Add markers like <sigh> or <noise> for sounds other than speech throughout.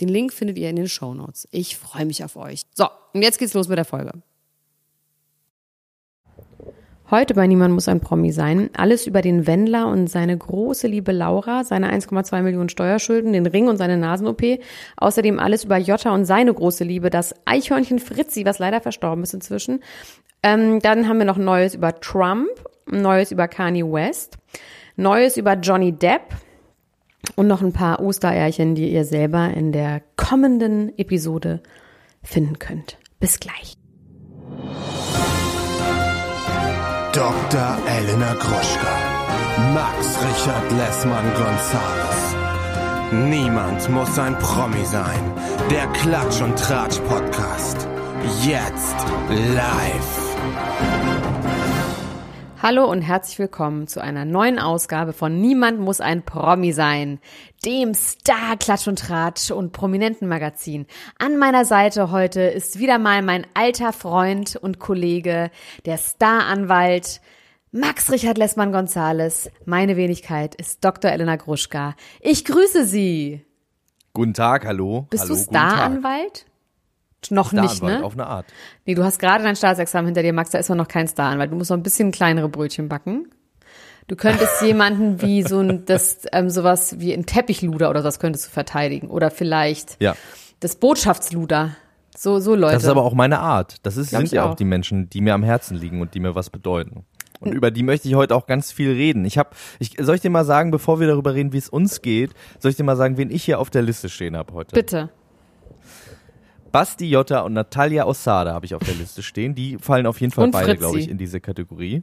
Den Link findet ihr in den Show Notes. Ich freue mich auf euch. So, und jetzt geht's los mit der Folge. Heute bei Niemand muss ein Promi sein. Alles über den Wendler und seine große Liebe Laura, seine 1,2 Millionen Steuerschulden, den Ring und seine Nasen-OP. Außerdem alles über Jota und seine große Liebe, das Eichhörnchen Fritzi, was leider verstorben ist inzwischen. Ähm, dann haben wir noch Neues über Trump, Neues über Kanye West, Neues über Johnny Depp, und noch ein paar Ostereierchen, die ihr selber in der kommenden Episode finden könnt. Bis gleich. Dr. Elena Gruschka. Max Richard Lessmann Gonzales. Niemand muss ein Promi sein. Der Klatsch und Tratsch Podcast. Jetzt live. Hallo und herzlich willkommen zu einer neuen Ausgabe von Niemand muss ein Promi sein, dem Star Klatsch und Tratsch und Prominenten Magazin. An meiner Seite heute ist wieder mal mein alter Freund und Kollege, der Staranwalt Max Richard Lessmann Gonzales. Meine Wenigkeit ist Dr. Elena Gruschka. Ich grüße Sie. Guten Tag, hallo. Bist hallo, du Staranwalt? Noch nicht, ne? Auf eine Art. Nee, du hast gerade dein Staatsexamen hinter dir, Max, da ist noch kein Star an, weil du musst noch ein bisschen kleinere Brötchen backen. Du könntest <laughs> jemanden wie so ein, das, ähm, sowas wie ein Teppichluder oder sowas könntest du verteidigen. Oder vielleicht ja. das Botschaftsluder. So, so Leute. Das ist aber auch meine Art. Das ist, Glaub sind ja auch. auch die Menschen, die mir am Herzen liegen und die mir was bedeuten. Und über die möchte ich heute auch ganz viel reden. Ich habe, ich, soll ich dir mal sagen, bevor wir darüber reden, wie es uns geht, soll ich dir mal sagen, wen ich hier auf der Liste stehen habe heute? Bitte. Basti Jotta und Natalia Ossada habe ich auf der Liste stehen. Die fallen auf jeden Fall Und beide, glaube ich, in diese Kategorie.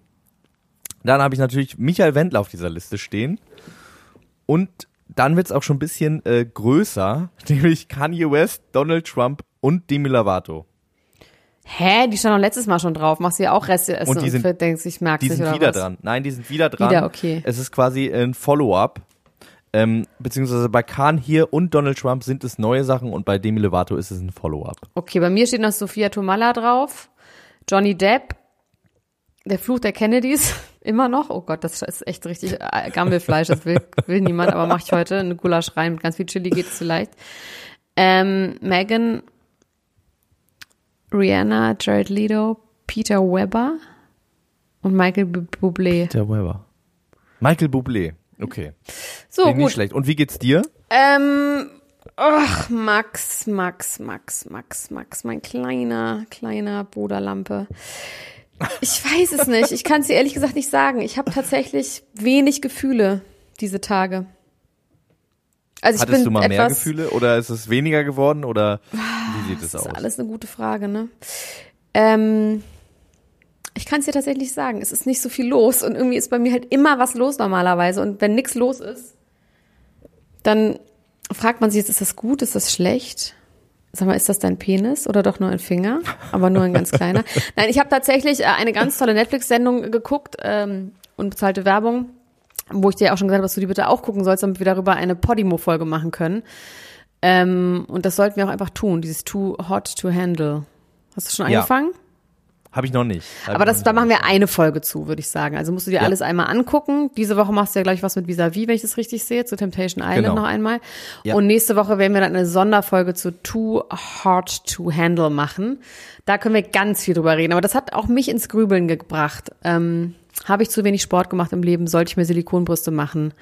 Dann habe ich natürlich Michael Wendler auf dieser Liste stehen. Und dann wird's auch schon ein bisschen äh, größer, <laughs> nämlich Kanye West, Donald Trump und Demi Lovato. Hä? Die stand doch letztes Mal schon drauf. Machst du ja auch Reste essen Und die sind- und denkst, ich merk's Die nicht sind wieder was? dran. Nein, die sind wieder dran. Wieder, okay. Es ist quasi ein Follow-up. Ähm, beziehungsweise bei Khan hier und Donald Trump sind es neue Sachen und bei Demi Lovato ist es ein Follow-up. Okay, bei mir steht noch Sophia Tomalla drauf, Johnny Depp, der Fluch der Kennedys, <laughs> immer noch. Oh Gott, das ist echt richtig äh, Gammelfleisch, das will, will niemand, aber mache ich heute. Eine Gulasch rein mit ganz viel Chili geht es vielleicht. Ähm, Megan, Rihanna, Jared Leto, Peter Weber und Michael Bublé. Der Weber. Michael Bublé. Okay. So, Klingt nicht gut. schlecht. Und wie geht's dir? Ähm, ach, Max, Max, Max, Max, Max, mein kleiner, kleiner Bruderlampe. Ich weiß es nicht. Ich kann es dir ehrlich gesagt nicht sagen. Ich habe tatsächlich wenig Gefühle diese Tage. Also ich Hattest bin du mal mehr Gefühle oder ist es weniger geworden oder wie sieht es Das aus? ist alles eine gute Frage, ne? Ähm, ich kann es dir tatsächlich sagen. Es ist nicht so viel los und irgendwie ist bei mir halt immer was los normalerweise. Und wenn nichts los ist, dann fragt man sich jetzt, ist das gut, ist das schlecht? Sag mal, ist das dein Penis oder doch nur ein Finger? Aber nur ein ganz kleiner. <laughs> Nein, ich habe tatsächlich äh, eine ganz tolle Netflix-Sendung geguckt, ähm, unbezahlte Werbung, wo ich dir auch schon gesagt habe, dass du die bitte auch gucken sollst, damit wir darüber eine Podimo-Folge machen können. Ähm, und das sollten wir auch einfach tun, dieses Too Hot to Handle. Hast du schon Ja. Habe ich noch nicht. Hab Aber das, da machen wir eine Folge zu, würde ich sagen. Also musst du dir Ja. alles einmal angucken. Diese Woche machst du ja gleich was mit Vis-a-vis, wenn ich das richtig sehe, zu Temptation Island Genau. noch einmal. Ja. Und nächste Woche werden wir dann eine Sonderfolge zu Too Hard to Handle machen. Da können wir ganz viel drüber reden. Aber das hat auch mich ins Grübeln gebracht. Ähm, Habe ich zu wenig Sport gemacht im Leben? Sollte ich mir Silikonbrüste machen?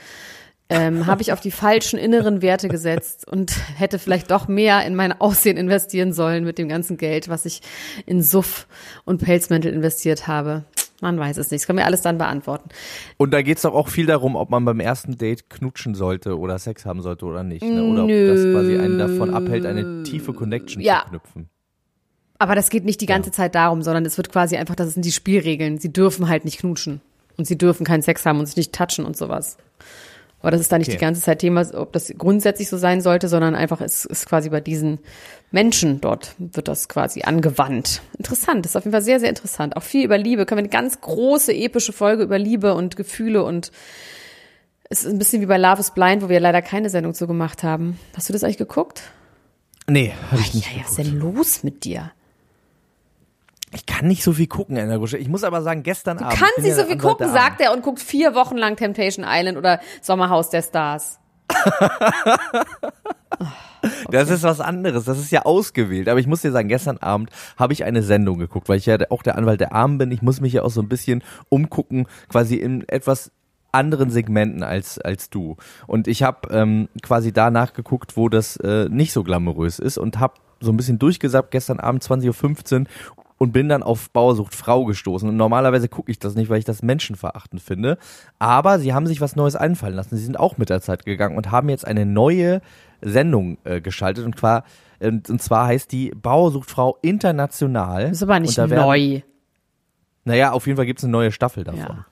Ähm, habe ich auf die falschen inneren Werte gesetzt und hätte vielleicht doch mehr in mein Aussehen investieren sollen mit dem ganzen Geld, was ich in Suff und Pelzmäntel investiert habe. Man weiß es nicht. Das können wir alles dann beantworten. Und da geht's doch auch viel darum, ob man beim ersten Date knutschen sollte oder Sex haben sollte oder nicht. Ne? Oder Nö. ob das quasi einen davon abhält, eine tiefe Connection Ja. zu knüpfen. Aber das geht nicht die ganze Zeit darum, sondern es wird quasi einfach, das sind die Spielregeln. Sie dürfen halt nicht knutschen. Und sie dürfen keinen Sex haben und sich nicht touchen und sowas. Aber das ist da nicht Okay. die ganze Zeit Thema, ob das grundsätzlich so sein sollte, sondern einfach ist, ist quasi bei diesen Menschen dort wird das quasi angewandt. Interessant, das ist auf jeden Fall sehr, sehr interessant. Auch viel über Liebe. Können wir eine ganz große, epische Folge über Liebe und Gefühle und es ist ein bisschen wie bei Love is Blind, wo wir leider keine Sendung zu gemacht haben. Hast du das eigentlich geguckt? Nee, habe ich nicht. Ja, ja, was ist denn los mit dir? Ich kann nicht so viel gucken, Anna Gusche. Ich muss aber sagen, gestern Abend. Kann ich bin sie ja so viel gucken, A. sagt er und guckt vier Wochen lang Temptation Island oder Sommerhaus der Stars. <laughs> Das ist was anderes. Das ist ja ausgewählt. Aber ich muss dir sagen, gestern Abend habe ich eine Sendung geguckt, weil ich ja auch der Anwalt der Armen bin. Ich muss mich ja auch so ein bisschen umgucken, quasi in etwas anderen Segmenten als als du. Und ich habe ähm, quasi da nachgeguckt, wo das äh, nicht so glamourös ist und habe so ein bisschen durchgesappt gestern Abend 20.15 Uhr und bin dann auf Bauersucht Frau gestoßen. Und normalerweise gucke ich das nicht, weil ich das menschenverachtend finde. Aber sie haben sich was Neues einfallen lassen. Sie sind auch mit der Zeit gegangen und haben jetzt eine neue Sendung äh, geschaltet. Und zwar, und, und zwar heißt die Bauersucht Frau International. Ist aber nicht werden- neu. Naja, auf jeden Fall gibt es eine neue Staffel davon. Ja.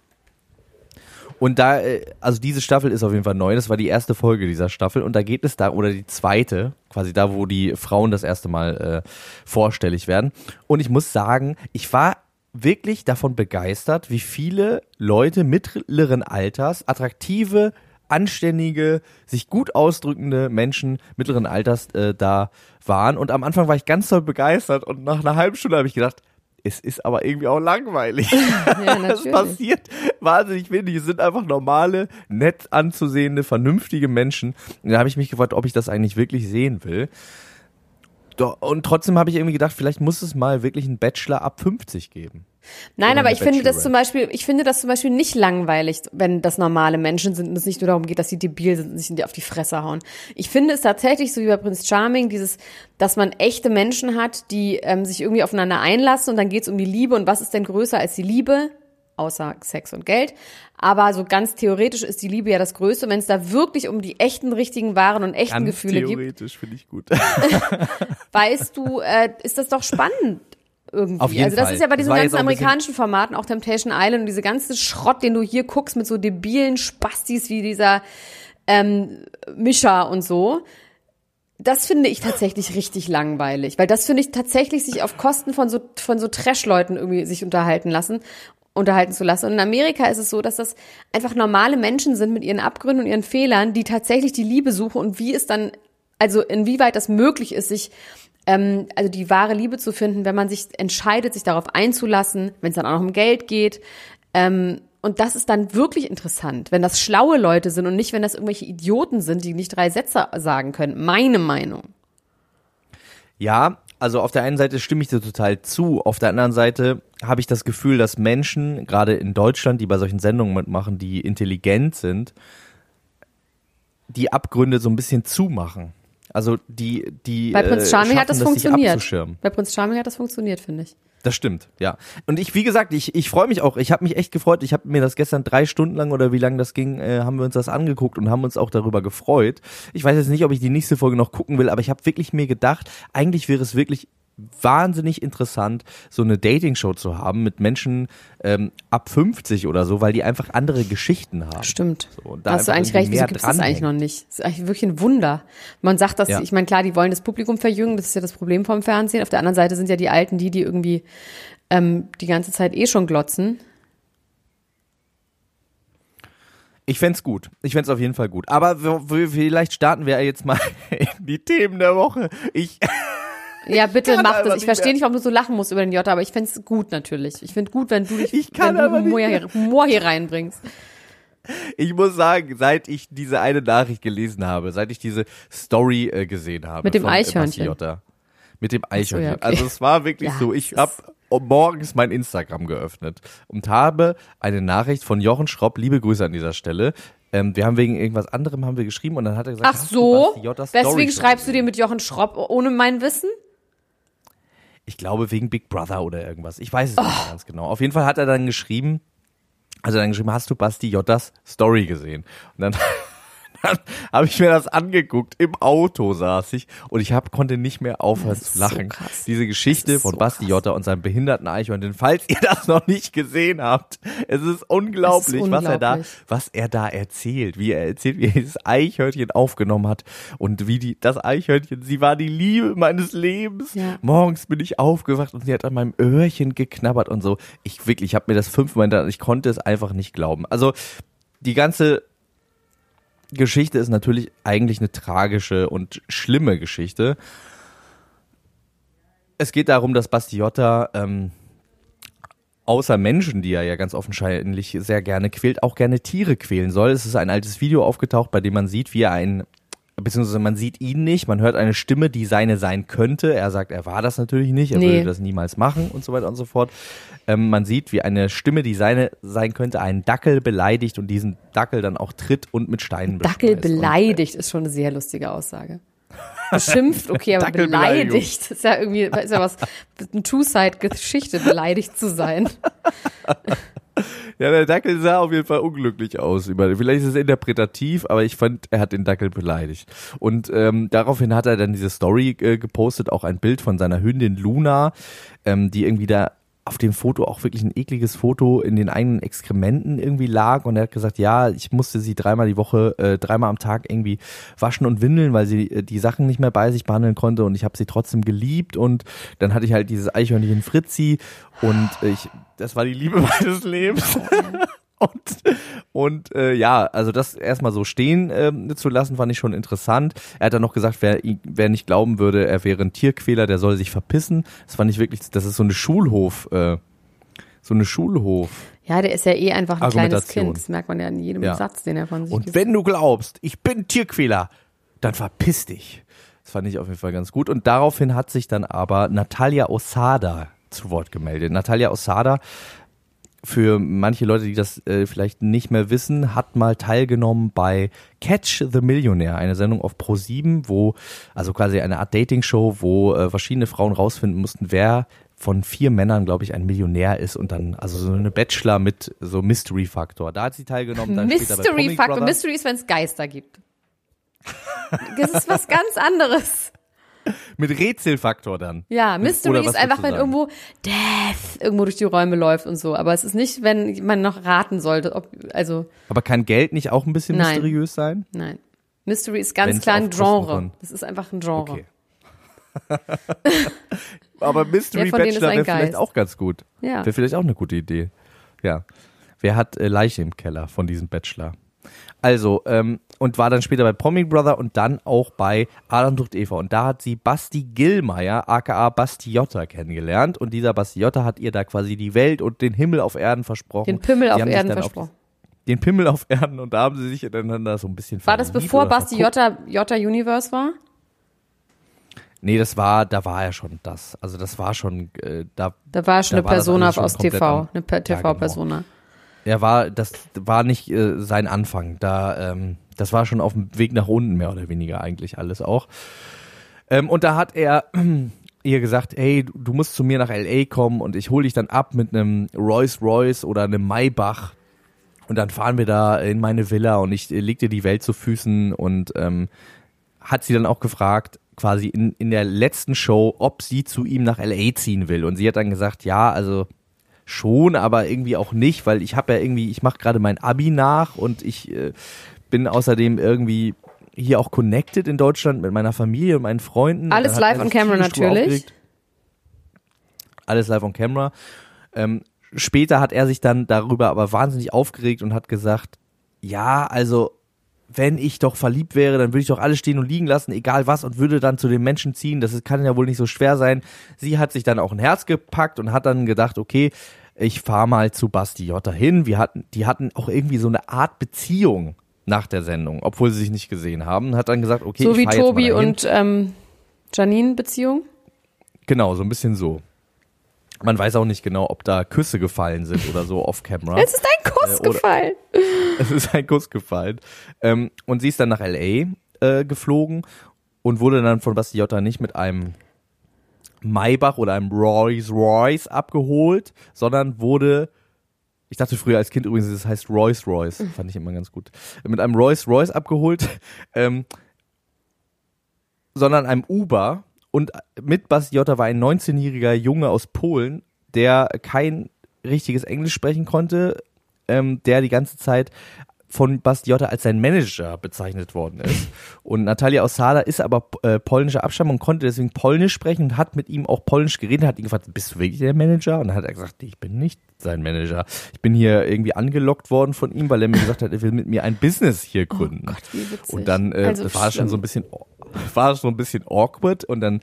Und da, äh, also diese Staffel ist auf jeden Fall neu. Das war die erste Folge dieser Staffel. Und da geht es da, oder die zweite, quasi da, wo die Frauen das erste Mal äh, vorstellig werden. Und ich muss sagen, ich war wirklich davon begeistert, wie viele Leute mittleren Alters, attraktive, anständige, sich gut ausdrückende Menschen mittleren Alters äh, da waren. Und am Anfang war ich ganz toll begeistert und nach einer halben Stunde habe ich gedacht, es ist aber irgendwie auch langweilig. <laughs> Ja, Das passiert wahnsinnig wenig. Es sind einfach normale, nett anzusehende, vernünftige Menschen. Und da habe ich mich gefragt, ob ich das eigentlich wirklich sehen will. Und trotzdem habe ich irgendwie gedacht, vielleicht muss es mal wirklich einen Bachelor ab 50 geben. Nein, aber ich finde das zum Beispiel, ich finde das zum Beispiel nicht langweilig, wenn das normale Menschen sind und es nicht nur darum geht, dass sie debil sind und sich in die- auf die Fresse hauen. Ich finde es tatsächlich so wie bei Prince Charming, dieses, dass man echte Menschen hat, die ähm, sich irgendwie aufeinander einlassen und dann geht es um die Liebe und was ist denn größer als die Liebe? Außer Sex und Geld. Aber so ganz theoretisch ist die Liebe ja das Größte. Wenn es da wirklich um die echten, richtigen, wahren und echten Gefühle gibt, theoretisch finde ich gut. <laughs> weißt du, äh, ist das doch spannend irgendwie. Auf jeden also das Fall. ist ja bei diesen ganzen amerikanischen Formaten, auch Temptation Island und diese ganze Schrott, den du hier guckst mit so debilen Spastis wie dieser ähm, Mischa und so. Das finde ich tatsächlich richtig langweilig, weil das finde ich tatsächlich sich auf Kosten von so von so Trash-Leuten irgendwie sich unterhalten lassen, unterhalten zu lassen. Und in Amerika ist es so, dass das einfach normale Menschen sind mit ihren Abgründen und ihren Fehlern, die tatsächlich die Liebe suchen und wie es dann, also inwieweit das möglich ist, sich ähm, also die wahre Liebe zu finden, wenn man sich entscheidet, sich darauf einzulassen, wenn es dann auch noch um Geld geht. Ähm, und das ist dann wirklich interessant, wenn das schlaue Leute sind und nicht, wenn das irgendwelche Idioten sind, die nicht drei Sätze sagen können. Meine Meinung. Ja, also auf der einen Seite stimme ich dir total zu, auf der anderen Seite habe ich das Gefühl, dass Menschen, gerade in Deutschland, die bei solchen Sendungen mitmachen, die intelligent sind, die Abgründe so ein bisschen zumachen. Also die, die Bei Prinz äh, Charming hat das sich funktioniert. Bei Prinz Charming hat das funktioniert, finde ich. Das stimmt, ja. Und ich, wie gesagt, ich, ich freue mich auch. Ich habe mich echt gefreut. Ich habe mir das gestern drei Stunden lang oder wie lange das ging, äh, haben wir uns das angeguckt und haben uns auch darüber gefreut. Ich weiß jetzt nicht, ob ich die nächste Folge noch gucken will, aber ich habe wirklich mir gedacht, eigentlich wäre es wirklich wahnsinnig interessant, so eine Dating-Show zu haben mit Menschen ähm, ab 50 oder so, weil die einfach andere Geschichten haben. Stimmt. So, da hast du eigentlich recht, wieso gibt es das eigentlich noch nicht? Das ist eigentlich wirklich ein Wunder. Man sagt das, Ja. ich meine, klar, die wollen das Publikum verjüngen, das ist ja das Problem vom Fernsehen. Auf der anderen Seite sind ja die Alten die, die irgendwie ähm, die ganze Zeit eh schon glotzen. Ich fänd's gut. Ich fänd's auf jeden Fall gut. Aber vielleicht starten wir jetzt mal <laughs> in die Themen der Woche. Ich <laughs> Ja, bitte mach das. Ich verstehe nicht, warum du so lachen musst über den Jota, aber ich fänd's gut natürlich. Ich find gut, wenn du dich, Ich kann wenn du Humor hier. Humor hier reinbringst. Ich muss sagen, seit ich diese eine Nachricht gelesen habe, seit ich diese Story äh, gesehen habe. Mit dem von, äh, Eichhörnchen. Jotta. Mit dem Eichhörnchen. ja, okay. Also es war wirklich Ja, so, ich habe morgens mein Instagram geöffnet und habe eine Nachricht von Jochen Schropp, liebe Grüße an dieser Stelle. Ähm, wir haben wegen irgendwas anderem haben wir geschrieben und dann hat er gesagt, Ach so? Schon schreibst du dir mit Jochen Schropp ohne mein Wissen? Ich glaube wegen Big Brother oder irgendwas. Ich weiß es nicht Oh. mehr ganz genau. Auf jeden Fall hat er dann geschrieben, also dann geschrieben, hast du Basti Jottas Story gesehen? Und dann dann habe ich mir das angeguckt. Im Auto saß ich und ich hab, konnte nicht mehr aufhören zu lachen. so. Diese Geschichte von so Basti. Jotta und seinem behinderten Eichhörnchen. Falls ihr das noch nicht gesehen habt, es ist unglaublich, ist was er da, unglaublich. was er da erzählt, wie er erzählt, wie er dieses Eichhörnchen aufgenommen hat und wie die, das Eichhörnchen, sie war die Liebe meines Lebens. Ja. Morgens bin ich aufgewacht und sie hat an meinem Öhrchen geknabbert und so. Ich wirklich, ich habe mir das fünfmal ich konnte es einfach nicht glauben. Also die ganze Geschichte ist natürlich eigentlich eine tragische und schlimme Geschichte. Es geht darum, dass Bastiotta ähm, außer Menschen, die er ja ganz offensichtlich sehr gerne quält, auch gerne Tiere quälen soll. Es ist ein altes Video aufgetaucht, bei dem man sieht, wie er ein beziehungsweise man sieht ihn nicht, man hört eine Stimme, die seine sein könnte. Er sagt, er war das natürlich nicht, er Nee. würde das niemals machen und so weiter und so fort. Ähm, man sieht, wie eine Stimme, die seine sein könnte, einen Dackel beleidigt und diesen Dackel dann auch tritt und mit Steinen Dackel beschmeißt. Und, beleidigt ist schon eine sehr lustige Aussage. <laughs> Beschimpft, okay, aber beleidigt ist ja irgendwie, ist ja was, eine Two-Side-Geschichte, beleidigt zu sein. <laughs> Ja, der Dackel sah auf jeden Fall unglücklich aus. Vielleicht ist es interpretativ, aber ich fand, er hat den Dackel beleidigt. Und ähm, daraufhin hat er dann diese Story äh, gepostet, auch ein Bild von seiner Hündin Luna, ähm, die irgendwie da auf dem Foto auch wirklich ein ekliges Foto in den eigenen Exkrementen irgendwie lag und er hat gesagt, ja, ich musste sie dreimal die Woche, äh, dreimal am Tag irgendwie waschen und windeln, weil sie äh, die Sachen nicht mehr bei sich behandeln konnte und ich habe sie trotzdem geliebt und dann hatte ich halt dieses Eichhörnchen Fritzi und ich, das war die Liebe <laughs> meines Lebens. <laughs> Und, und äh, ja, also das erstmal so stehen ähm, zu lassen, fand ich schon interessant. Er hat dann noch gesagt, wer, wer nicht glauben würde, er wäre ein Tierquäler, der soll sich verpissen. Das fand ich wirklich, das ist so eine Schulhof, äh, so eine Schulhof. Ja, der ist ja eh einfach ein kleines. Kind. Das merkt man ja in jedem Ja. Satz, den er von sich Und gibt. wenn du glaubst, ich bin Tierquäler, dann verpiss dich. Das fand ich auf jeden Fall ganz gut. Und daraufhin hat sich dann aber Natalia Osada zu Wort gemeldet. Natalia Osada, für manche Leute, die das äh, vielleicht nicht mehr wissen, hat mal teilgenommen bei Catch the Millionaire, eine Sendung auf Pro7, wo, also quasi eine Art Dating-Show, wo äh, verschiedene Frauen rausfinden mussten, wer von vier Männern, glaube ich, ein Millionär ist und dann, also so eine Bachelor mit so Mystery-Faktor. Da hat sie teilgenommen. Dann später bei Mystery Comic Faktor. Brothers. Mystery ist, wenn es Geister gibt. Das ist was ganz anderes. <laughs> Mit Rätselfaktor dann. Ja, Mystery ist einfach, wenn du irgendwo Death irgendwo durch die Räume läuft und so. Aber es ist nicht, wenn man noch raten sollte, ob, also, Aber kann Geld nicht auch ein bisschen Nein. mysteriös sein? nein. Mystery ist ganz Wenn's klar ein Genre. Das ist einfach ein Genre. Okay. <laughs> Aber Mystery Bachelor wäre vielleicht auch ganz gut. Ja. Wäre vielleicht auch eine gute Idee. Ja. Wer hat äh, Leiche im Keller von diesem Bachelor? Also, ähm, und war dann später bei Promi Brother und dann auch bei Adam sucht Eva. Und da hat sie Basti Gillmeier, aka Bastiotta, kennengelernt. Und dieser Bastiotta hat ihr da quasi die Welt und den Himmel auf Erden versprochen. Den Pimmel auf Erden versprochen. den Pimmel auf Erden und da haben sie sich ineinander so ein bisschen War das verliebt bevor Basti. Jotta, Jotta Universe war? Nee, das war, da war er schon das. Also das war schon, äh, da, Da war schon Da eine war Persona aus TV, an- eine Per- Ja, genau. TV-Persona. Er war, das war nicht äh, sein Anfang. Da, ähm, das war schon auf dem Weg nach unten mehr oder weniger eigentlich alles auch. Ähm, und da hat er <clears throat> ihr gesagt, hey, du, musst zu mir nach LA kommen und ich hole dich dann ab mit einem Rolls Royce oder einem Maybach. Und dann fahren wir da in meine Villa und ich äh, leg dir die Welt zu Füßen und ähm, hat sie dann auch gefragt, quasi in, in der letzten Show, ob sie zu ihm nach LA ziehen will. Und sie hat dann gesagt, ja, also schon, aber irgendwie auch nicht, weil ich habe ja irgendwie, ich mache gerade mein Abi nach und ich äh, bin außerdem irgendwie hier auch connected in Deutschland mit meiner Familie und meinen Freunden. Alles live on camera natürlich. aufgeregt. Alles live on camera. Ähm, später hat er sich dann darüber aber wahnsinnig aufgeregt und hat gesagt, ja, also wenn ich doch verliebt wäre, dann würde ich doch alles stehen und liegen lassen, egal was, und würde dann zu den Menschen ziehen. Das kann ja wohl nicht so schwer sein. Sie hat sich dann auch ein Herz gepackt und hat dann gedacht, okay, ich fahre mal zu Basti Jotta hin. Wir hatten, die hatten auch irgendwie so eine Art Beziehung nach der Sendung, obwohl sie sich nicht gesehen haben. Hat dann gesagt, okay, so ich wie fahr jetzt mal Tobi dahin. und ähm, Janine Beziehung. Genau, so ein bisschen so. Man weiß auch nicht genau, ob da Küsse gefallen sind oder so off-camera. Es ist ein Kuss Äh, gefallen. <laughs> Es ist ein Kuss gefallen. Ähm, und sie ist dann nach L.A. Äh, geflogen und wurde dann von Basti Jotta nicht mit einem Maybach oder einem Rolls Royce abgeholt, sondern wurde ich dachte früher als Kind übrigens, das heißt Royce Royce, fand ich immer ganz gut. Mit einem Royce Royce abgeholt, ähm, sondern einem Uber und mit Basti Jotta war ein 19-jähriger Junge aus Polen, der kein richtiges Englisch sprechen konnte, ähm, der die ganze Zeit von Bastiotta als sein Manager bezeichnet worden ist. <laughs> Und Natalia Osada ist aber äh, polnischer Abstammung, konnte deswegen Polnisch sprechen und hat mit ihm auch Polnisch geredet, hat ihn gefragt, bist du wirklich der Manager? Und dann hat er gesagt, ich bin nicht sein Manager. Ich bin hier irgendwie angelockt worden von ihm, weil er mir gesagt hat, er will mit mir ein Business hier oh gründen. Oh Gott. Und dann äh, also war es schon so ein bisschen war es so ein bisschen awkward und dann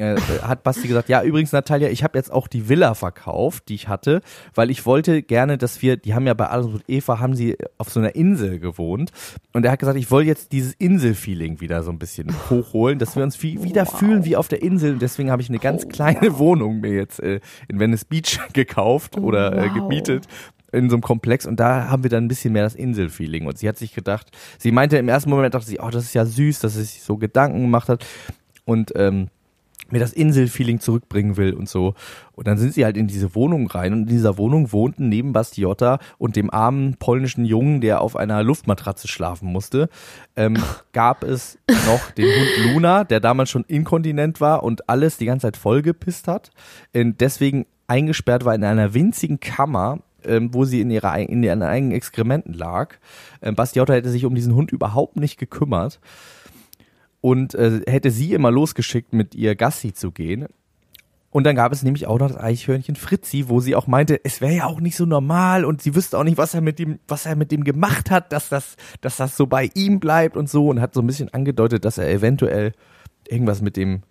äh, hat Basti gesagt, ja, übrigens, Natalia, ich habe jetzt auch die Villa verkauft, die ich hatte, weil ich wollte gerne, dass wir, die haben ja bei Adam und Eva, haben sie auf so einer Insel gewohnt. Und er hat gesagt, ich wollte jetzt dieses Inselfeeling wieder so ein bisschen hochholen, dass wir uns wie, wieder wow. fühlen wie auf der Insel. Und deswegen habe ich eine ganz oh, kleine wow. Wohnung mir jetzt äh, in Venice Beach <laughs> gekauft oder äh, wow. gemietet in so einem Komplex und da haben wir dann ein bisschen mehr das Inselfeeling und sie hat sich gedacht, sie meinte im ersten Moment dachte sie, oh, das ist ja süß, dass sie sich so Gedanken gemacht hat und ähm, mir das Inselfeeling zurückbringen will und so. Und dann sind sie halt in diese Wohnung rein und in dieser Wohnung wohnten neben Bastiotta und dem armen polnischen Jungen, der auf einer Luftmatratze schlafen musste, ähm, <laughs> gab es noch den Hund Luna, der damals schon inkontinent war und alles die ganze Zeit vollgepisst hat. Und deswegen eingesperrt war in einer winzigen Kammer, ähm, wo sie in ihrer in ihren eigenen Exkrementen lag. Ähm, Bastiotta hätte sich um diesen Hund überhaupt nicht gekümmert und äh, hätte sie immer losgeschickt, mit ihr Gassi zu gehen. Und dann gab es nämlich auch noch das Eichhörnchen Fritzi, wo sie auch meinte, es wäre ja auch nicht so normal und sie wüsste auch nicht, was er mit dem, was er mit dem gemacht hat, dass das, dass das so bei ihm bleibt und so und hat so ein bisschen angedeutet, dass er eventuell irgendwas mit dem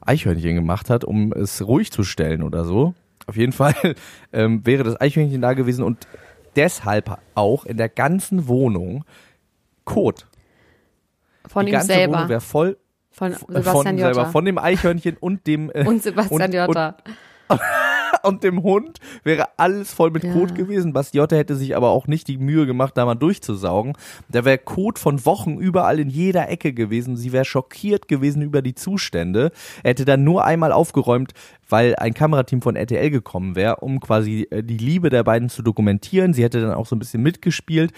Eichhörnchen gemacht hat, um es ruhig zu stellen oder so. Auf jeden Fall <laughs> ähm, wäre das Eichhörnchen da gewesen und deshalb auch in der ganzen Wohnung Kot. Von die ihm ganze selber. Wohnung wäre voll von Sebastian von, selber, von dem Eichhörnchen und dem äh, <laughs> und Sebastian Jotta. Und, <laughs> und, dem Hund wäre alles voll mit ja. Kot gewesen. Bastiotta hätte sich aber auch nicht die Mühe gemacht, da mal durchzusaugen. Da wäre Kot von Wochen überall in jeder Ecke gewesen. Sie wäre schockiert gewesen über die Zustände. Er hätte dann nur einmal aufgeräumt, weil ein Kamerateam von RTL gekommen wäre, um quasi äh, die Liebe der beiden zu dokumentieren. Sie hätte dann auch so ein bisschen mitgespielt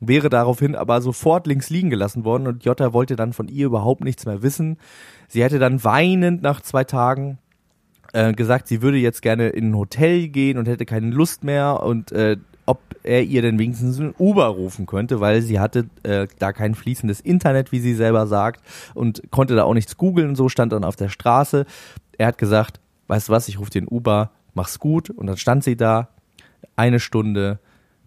wäre daraufhin aber sofort links liegen gelassen worden und Jota wollte dann von ihr überhaupt nichts mehr wissen. Sie hätte dann weinend nach zwei Tagen äh, gesagt, sie würde jetzt gerne in ein Hotel gehen und hätte keine Lust mehr und äh, ob er ihr denn wenigstens ein Uber rufen könnte, weil sie hatte äh, da kein fließendes Internet, wie sie selber sagt, und konnte da auch nichts googeln so, stand dann auf der Straße. Er hat gesagt, weißt du was, ich rufe den Uber, mach's gut. Und dann stand sie da, eine Stunde,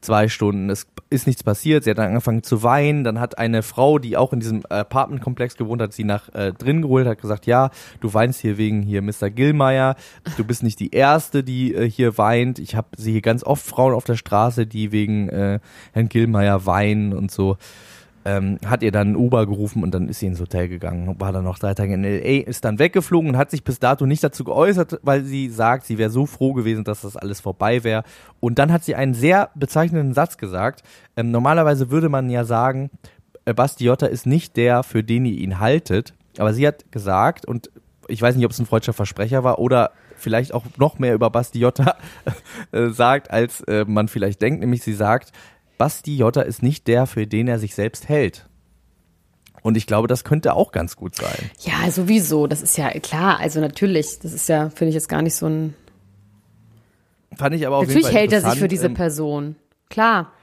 zwei Stunden. Es ist nichts passiert. Sie hat dann angefangen zu weinen. Dann hat eine Frau, die auch in diesem Apartmentkomplex gewohnt hat, sie nach äh, drin geholt, hat gesagt, ja, du weinst hier wegen hier Mr. Gillmeier. Du bist nicht die Erste, die äh, hier weint. Ich habe sie hier ganz oft Frauen auf der Straße, die wegen äh, Herrn Gillmeier weinen und so ähm, hat ihr dann ein Uber gerufen und dann ist sie ins Hotel gegangen, war dann noch drei Tage in L.A., ist dann weggeflogen und hat sich bis dato nicht dazu geäußert, weil sie sagt, sie wäre so froh gewesen, dass das alles vorbei wäre. Und dann hat sie einen sehr bezeichnenden Satz gesagt. Ähm, normalerweise würde man ja sagen, äh, Bastiotta ist nicht der, für den ihr ihn haltet, aber sie hat gesagt, und ich weiß nicht, ob es ein freudscher Versprecher war oder vielleicht auch noch mehr über Bastiotta <laughs> äh, sagt, als äh, man vielleicht denkt, nämlich sie sagt, Basti Jotta ist nicht der, für den er sich selbst hält. Und ich glaube, das könnte auch ganz gut sein. Ja, sowieso. Das ist ja klar. Also natürlich. Das ist ja, finde ich jetzt gar nicht so ein. Fand ich aber auch Natürlich hält er sich für diese Person. Klar.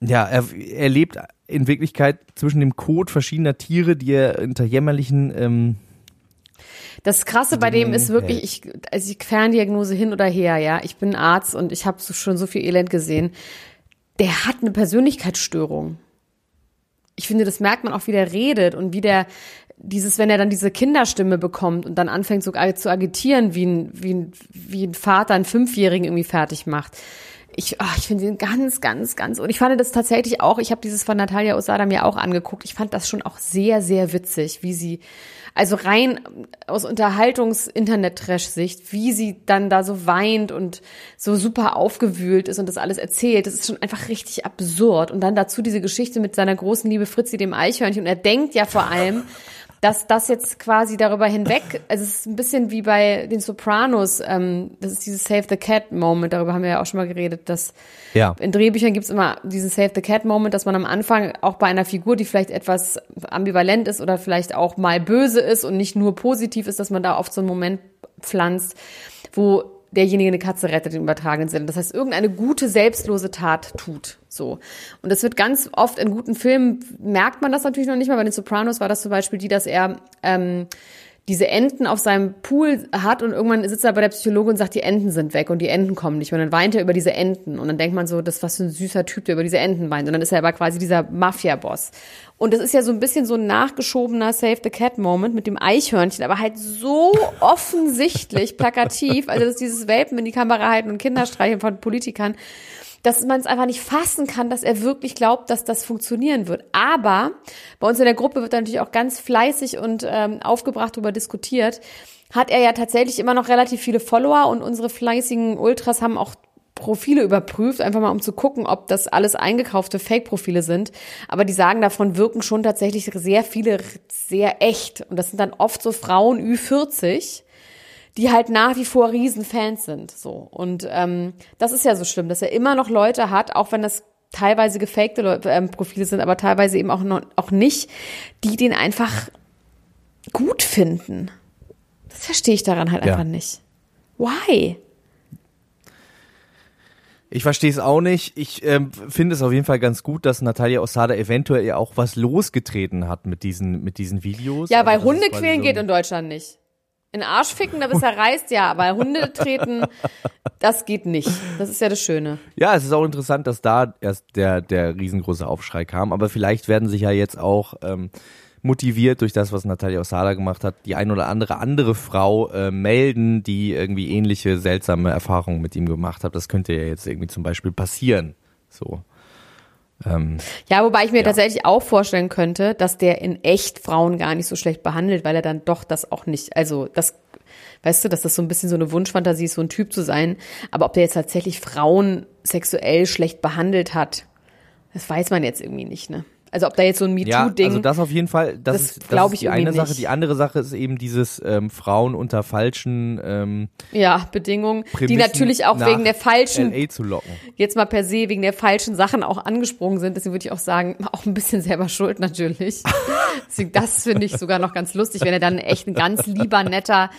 Ja, er, er lebt in Wirklichkeit zwischen dem Code verschiedener Tiere, die er unter jämmerlichen ähm, das Krasse bei dem ist wirklich, ich, also ich Ferndiagnose hin oder her, ja. Ich bin Arzt und ich habe so schon so viel Elend gesehen der hat eine Persönlichkeitsstörung. Ich finde, das merkt man auch, wie der redet und wie der dieses, wenn er dann diese Kinderstimme bekommt und dann anfängt so zu agitieren, wie ein, wie ein, wie ein Vater einen Fünfjährigen irgendwie fertig macht. Ich, ach, ich finde ihn ganz, ganz, ganz. Und ich fand das tatsächlich auch, ich habe dieses von Natalia Osada mir auch angeguckt. Ich fand das schon auch sehr, sehr witzig, wie sie, also rein aus Unterhaltungs-Internet-Trash-Sicht, wie sie dann da so weint und so super aufgewühlt ist und das alles erzählt, das ist schon einfach richtig absurd. Und dann dazu diese Geschichte mit seiner großen Liebe Fritzi, dem Eichhörnchen. Und er denkt ja vor allem, <laughs> dass das jetzt quasi darüber hinweg, also <laughs> es ist ein bisschen wie bei den Sopranos, ähm, das ist dieses Save the Cat Moment, darüber haben wir ja auch schon mal geredet, dass Ja. in Drehbüchern gibt's immer diesen Save the Cat Moment, dass man am Anfang auch bei einer Figur, die vielleicht etwas ambivalent ist oder vielleicht auch mal böse ist und nicht nur positiv ist, dass man da oft so einen Moment pflanzt, wo derjenige eine Katze rettet im übertragenen Sinne. Das heißt, irgendeine gute, selbstlose Tat tut. So. Und das wird ganz oft in guten Filmen, merkt man das natürlich noch nicht mal. Bei den Sopranos war das zum Beispiel die, dass er ähm, diese Enten auf seinem Pool hat und irgendwann sitzt er bei der Psychologin und sagt, die Enten sind weg und die Enten kommen nicht. Und dann weint er über diese Enten. Und dann denkt man so, das ist was für ein süßer Typ, der über diese Enten weint. Und dann ist er aber quasi dieser Mafia-Boss. Und das ist ja so ein bisschen so ein nachgeschobener Save the Cat Moment mit dem Eichhörnchen, aber halt so <laughs> offensichtlich plakativ, also dass dieses Welpen in die Kamera halten und Kinder streicheln von Politikern, dass man es einfach nicht fassen kann, dass er wirklich glaubt, dass das funktionieren wird. Aber bei uns in der Gruppe wird natürlich auch ganz fleißig und ähm, aufgebracht darüber diskutiert. Hat er ja tatsächlich immer noch relativ viele Follower und unsere fleißigen Ultras haben auch Profile überprüft, einfach mal um zu gucken, ob das alles eingekaufte Fake-Profile sind. Aber die sagen, davon wirken schon tatsächlich sehr viele sehr echt. Und das sind dann oft so Frauen Ü40, die halt nach wie vor Riesenfans sind. So. Und ähm, das ist ja so schlimm, dass er immer noch Leute hat, auch wenn das teilweise gefakte ähm, Profile sind, aber teilweise eben auch, noch, auch nicht, die den einfach gut finden. Das verstehe ich daran halt Ja. einfach nicht. Why? Ich verstehe es auch nicht. Ich ähm, finde es auf jeden Fall ganz gut, dass Natalia Osada eventuell ja auch was losgetreten hat mit diesen, mit diesen Videos. Ja, Also weil ist Hunde quälen so geht in Deutschland nicht. In Arsch ficken, da bis er reißt, ja, aber Hunde <laughs> treten, das geht nicht. Das ist ja das Schöne. Ja, es ist auch interessant, dass da erst der, der riesengroße Aufschrei kam. Aber vielleicht werden sich ja jetzt auch ähm, motiviert durch das, was Natalia Osada gemacht hat, die ein oder andere andere Frau äh, melden, die irgendwie ähnliche seltsame Erfahrungen mit ihm gemacht hat. Das könnte ja jetzt irgendwie zum Beispiel passieren. So. Ähm, Ja, wobei ich mir Ja. tatsächlich auch vorstellen könnte, dass der in echt Frauen gar nicht so schlecht behandelt, weil er dann doch das auch nicht, also das, weißt du, dass das so ein bisschen so eine Wunschfantasie ist, so ein Typ zu sein. Aber ob der jetzt tatsächlich Frauen sexuell schlecht behandelt hat, das weiß man jetzt irgendwie nicht, ne? Also ob da jetzt so ein ja, MeToo-Ding. also das auf jeden Fall, das, das ist, das ist ich die eine Sache. nicht. Die andere Sache ist eben dieses ähm, Frauen unter falschen ähm, ja, Bedingungen, die Prämissen natürlich auch wegen der falschen LA zu locken. jetzt mal per se wegen der falschen Sachen auch angesprungen sind. Deswegen würde ich auch sagen, auch ein bisschen selber <laughs> schuld natürlich. Deswegen, das finde ich sogar noch ganz lustig, wenn er dann echt ein ganz lieber, netter